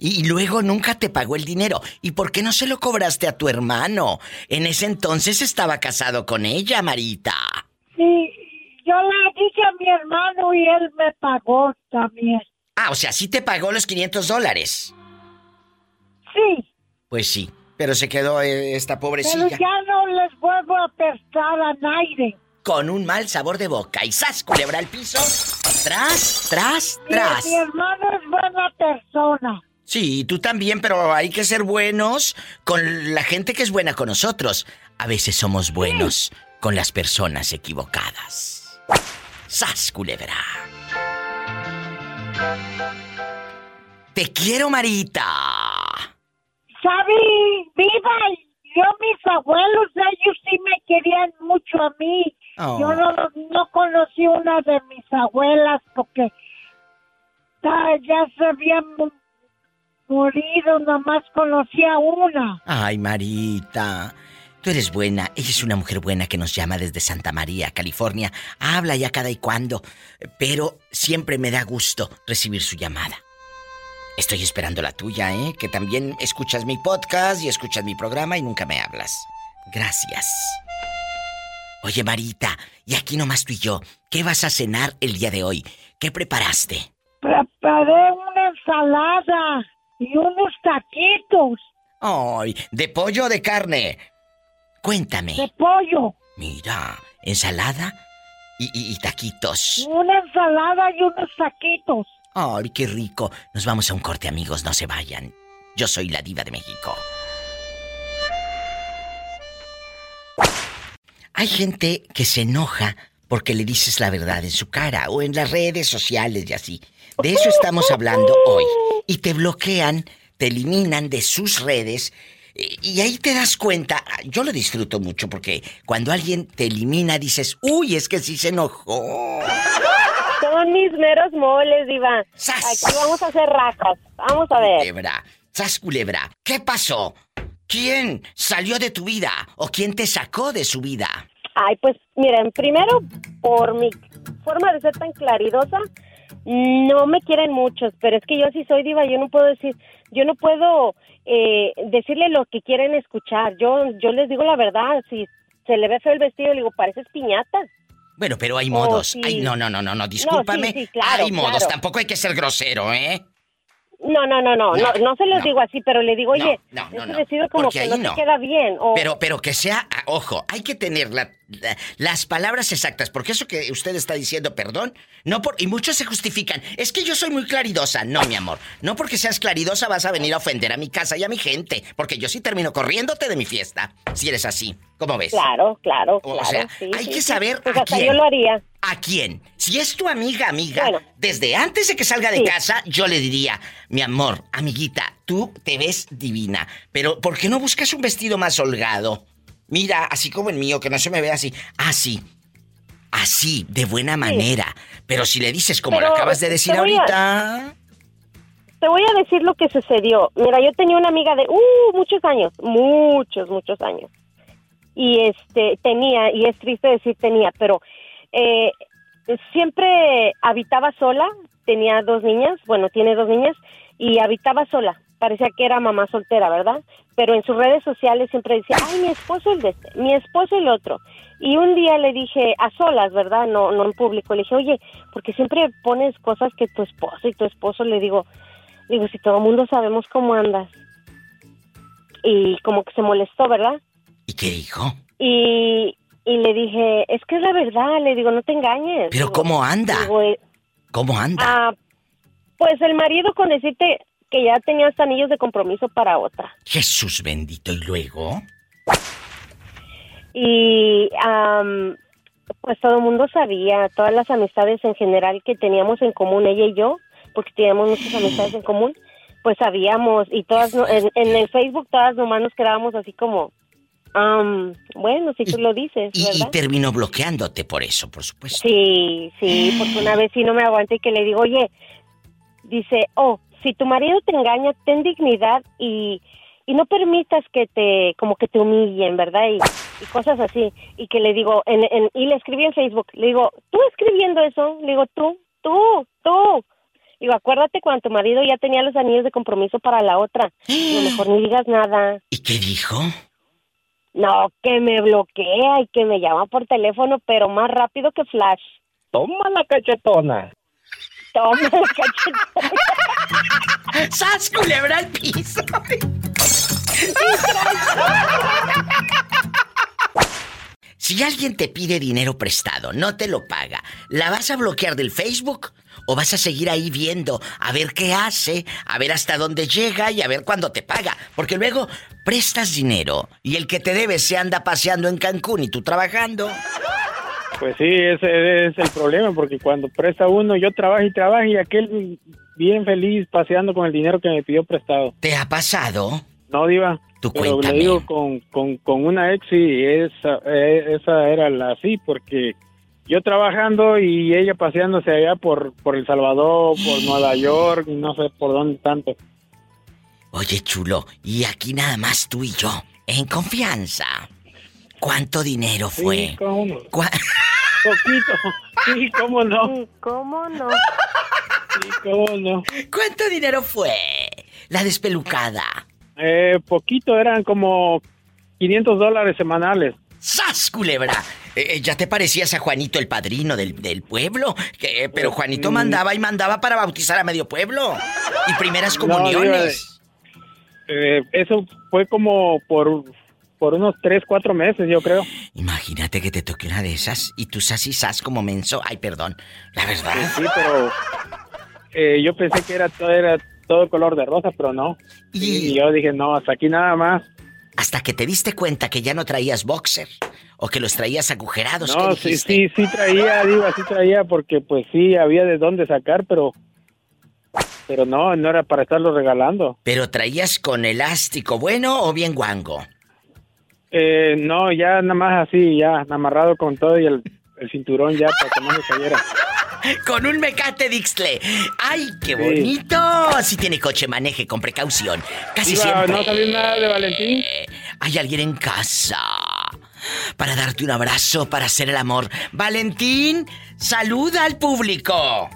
y luego nunca te pagó el dinero. ¿Y por qué no se lo cobraste a tu hermano? En ese entonces estaba casado con ella, Marita. sí, yo le dije a mi hermano y él me pagó también. Ah, o sea, sí te pagó los 500 dólares. Sí, Pues sí, pero se quedó eh, esta pero pobrecilla ya no les vuelvo a prestar a nadie. con un mal sabor de boca. Y ¡zas! Culebra al piso. Tras, tras, Mi- tras. Mi, hermano es buena persona. Sí, tú también, pero hay que ser buenos con la gente que es buena con nosotros. A veces somos buenos con las personas equivocadas. ¡Sas, culebra! Te quiero, Marita. ¿Sabe? Viva, yo mis abuelos, ellos sí me querían mucho a mí. Oh. Yo no, no conocí una de mis abuelas porque ta- ya se habían morido, nomás conocí a una. Ay, Marita. Tú eres buena. Ella es una mujer buena que nos llama desde Santa María, California. Habla ya cada y cuando. Pero siempre me da gusto recibir su llamada. Estoy esperando la tuya, ¿eh? Que también escuchas mi podcast y escuchas mi programa y nunca me hablas. Gracias. Oye, Marita, y aquí nomás tú y yo, ¿qué vas a cenar el día de hoy? ¿Qué preparaste? Preparé una ensalada y unos taquitos Ay, ¿de pollo o de carne? Cuéntame. de pollo. Mira, ensalada y, y- y taquitos. Una ensalada y unos taquitos. Ay, qué rico. Nos vamos a un corte, amigos, no se vayan. Yo soy la diva de México. Hay gente que se enoja porque le dices la verdad en su cara o en las redes sociales y así. De eso estamos hablando hoy. Y te bloquean, te eliminan de sus redes. Y ahí te das cuenta, yo lo disfruto mucho porque cuando alguien te elimina dices, uy, es que sí se enojó. Son mis meros moles, Diva. Aquí vamos a hacer rajas. Vamos a ver. Culebra, sas culebra. ¿Qué pasó? ¿Quién salió de tu vida o quién te sacó de su vida? Ay, pues miren, primero por mi forma de ser tan claridosa, no me quieren muchos, pero es que yo sí soy diva, yo no puedo decir, yo no puedo eh, decirle lo que quieren escuchar. Yo, yo les digo la verdad, si se le ve feo el vestido, le digo, pareces piñata. Bueno, pero hay modos. Ay, no, no, no, no, no, discúlpame. hay modos, tampoco hay que ser grosero, ¿eh? No, no, no, no, no, no, se los digo así, pero le digo, oye, no, no, como que no, te queda bien. Pero, pero que sea, ah, ojo, hay que tener las palabras exactas, porque eso que usted está diciendo, perdón, no por, y muchos se justifican, es que yo soy muy claridosa, no, mi amor, no porque seas claridosa vas a venir a ofender a mi casa y a mi gente, porque yo sí termino corriéndote de mi fiesta, si eres así, ¿cómo ves? Claro, claro, O sea, hay que saber pues a hasta quién. yo lo haría. ¿A quién? Si es tu amiga, amiga, desde antes de que salga de casa, yo le diría, mi amor, amiguita, tú te ves divina, pero ¿por qué no buscas un vestido más holgado? Mira, así como el mío, que no se me ve así. Así. Así, de buena manera. Pero si le dices como lo acabas de decir a- ahorita. Te voy a decir lo que sucedió. Mira, yo tenía una amiga de uh, muchos años, muchos, muchos años. Y este tenía, y es triste decir tenía, pero eh, siempre habitaba sola, tenía dos niñas, bueno, tiene dos niñas, y habitaba sola. Parecía que era mamá soltera, ¿verdad? Pero en sus redes sociales siempre decía, ay, mi esposo el de este, mi esposo el otro. Y un día le dije, a solas, ¿verdad? No, no en público. Le dije, oye, porque siempre pones cosas que tu esposo y tu esposo, le digo, digo, si todo el mundo sabemos cómo andas. Y como que se molestó, ¿verdad? ¿Y qué dijo? Y, y le dije, es que es la verdad, le digo, no te engañes. Pero Digo, ¿cómo anda? digo, eh, ¿Cómo anda? ah, pues el marido con decirte que ya tenía hasta anillos de compromiso para otra. Jesús bendito. ¿Y luego? Y am, pues todo el mundo sabía, todas las amistades en general que teníamos en común, ella y yo, porque teníamos muchas amistades en común, pues sabíamos y todas no- en, en el Facebook todas nomás nos quedábamos así como, am, bueno, si tú lo dices, Y, terminó bloqueándote por eso, por supuesto. Sí, sí, porque una vez sí no me aguanté y que le digo, oye, dice, oh, si tu marido te engaña, ten dignidad y, y no permitas que te, como que te humillen, ¿verdad? Y, y cosas así. Y que le digo, en, en- y le escribí en Facebook, le digo, tú escribiendo eso, le digo, tú, tú, tú. Digo, acuérdate cuando tu marido ya tenía los anillos de compromiso para la otra. A lo mejor ni digas nada. [GASPS] ¿Y qué dijo? No, que me bloquea y que me llama por teléfono, pero más rápido que Flash. Toma la cachetona. Toma la cachetona. [LAUGHS] ¡Sas, culebra al piso! [LAUGHS] Si alguien te pide dinero prestado, no te lo paga, ¿la vas a bloquear del Facebook? ¿O vas a seguir ahí viendo a ver qué hace, a ver hasta dónde llega y a ver cuándo te paga? Porque luego prestas dinero y el que te debe se anda paseando en Cancún y tú trabajando. Pues sí, ese es el problema, porque cuando presta uno, yo trabajo y trabajo y aquel bien feliz paseando con el dinero que me pidió prestado. ¿Te ha pasado? No, Diva. Tú pero cuéntame. le digo con, con, con una ex y esa, eh, esa era la así, porque yo trabajando y ella paseándose allá por, por El Salvador, por Nueva York, no sé por dónde tanto. Oye, chulo, y aquí nada más tú y yo, en confianza. ¿Cuánto dinero fue? Sí, cómo no. ¿Cuá- Poquito. Sí, cómo no. ¿Cómo no? Sí, cómo no. ¿Cuánto dinero fue? La despelucada. Eh, poquito, eran como 500 dólares semanales. ¡Sas, culebra! Eh, eh, ya te parecías a Juanito el padrino del, del pueblo. Que, eh, pero Juanito Mm. mandaba y mandaba para bautizar a medio pueblo. Y primeras No, comuniones. Eh, eso fue como por, por unos 3, 4 meses, yo creo. Imagínate que te toque una de esas y tú sas y sas como menso. Ay, perdón. La verdad. Sí, pero eh, yo pensé que era todo, era todo color de rosa, pero no. Y yo dije, no, hasta aquí nada más. Hasta que te diste cuenta que ya no traías boxer. ¿O que los traías agujerados? No, sí, sí, sí traía, Diva, sí traía, porque pues sí había de dónde sacar, pero. Pero no, no era para estarlo regalando. ¿Pero traías con elástico bueno o bien guango? Eh, no, ya nada más así, ya amarrado con todo y el, cinturón ya para que no me cayera. [LAUGHS] Con un mecate Dixle. ¡Ay, qué bonito! Si tiene coche, maneje con precaución. Casi siempre. ¿No sabía nada de Valentín? Hay alguien en casa para darte un abrazo, para hacer el amor. Valentín, saluda al público.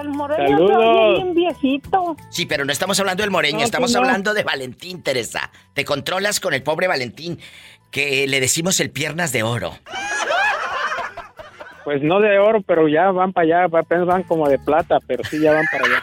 El moreño bien viejito. Sí, pero no estamos hablando del moreño, estamos hablando de Valentín, Teresa. Te controlas con el pobre Valentín, que le decimos el piernas de oro. Pues no de oro, pero ya van para allá, apenas van como de plata, pero sí ya van para allá.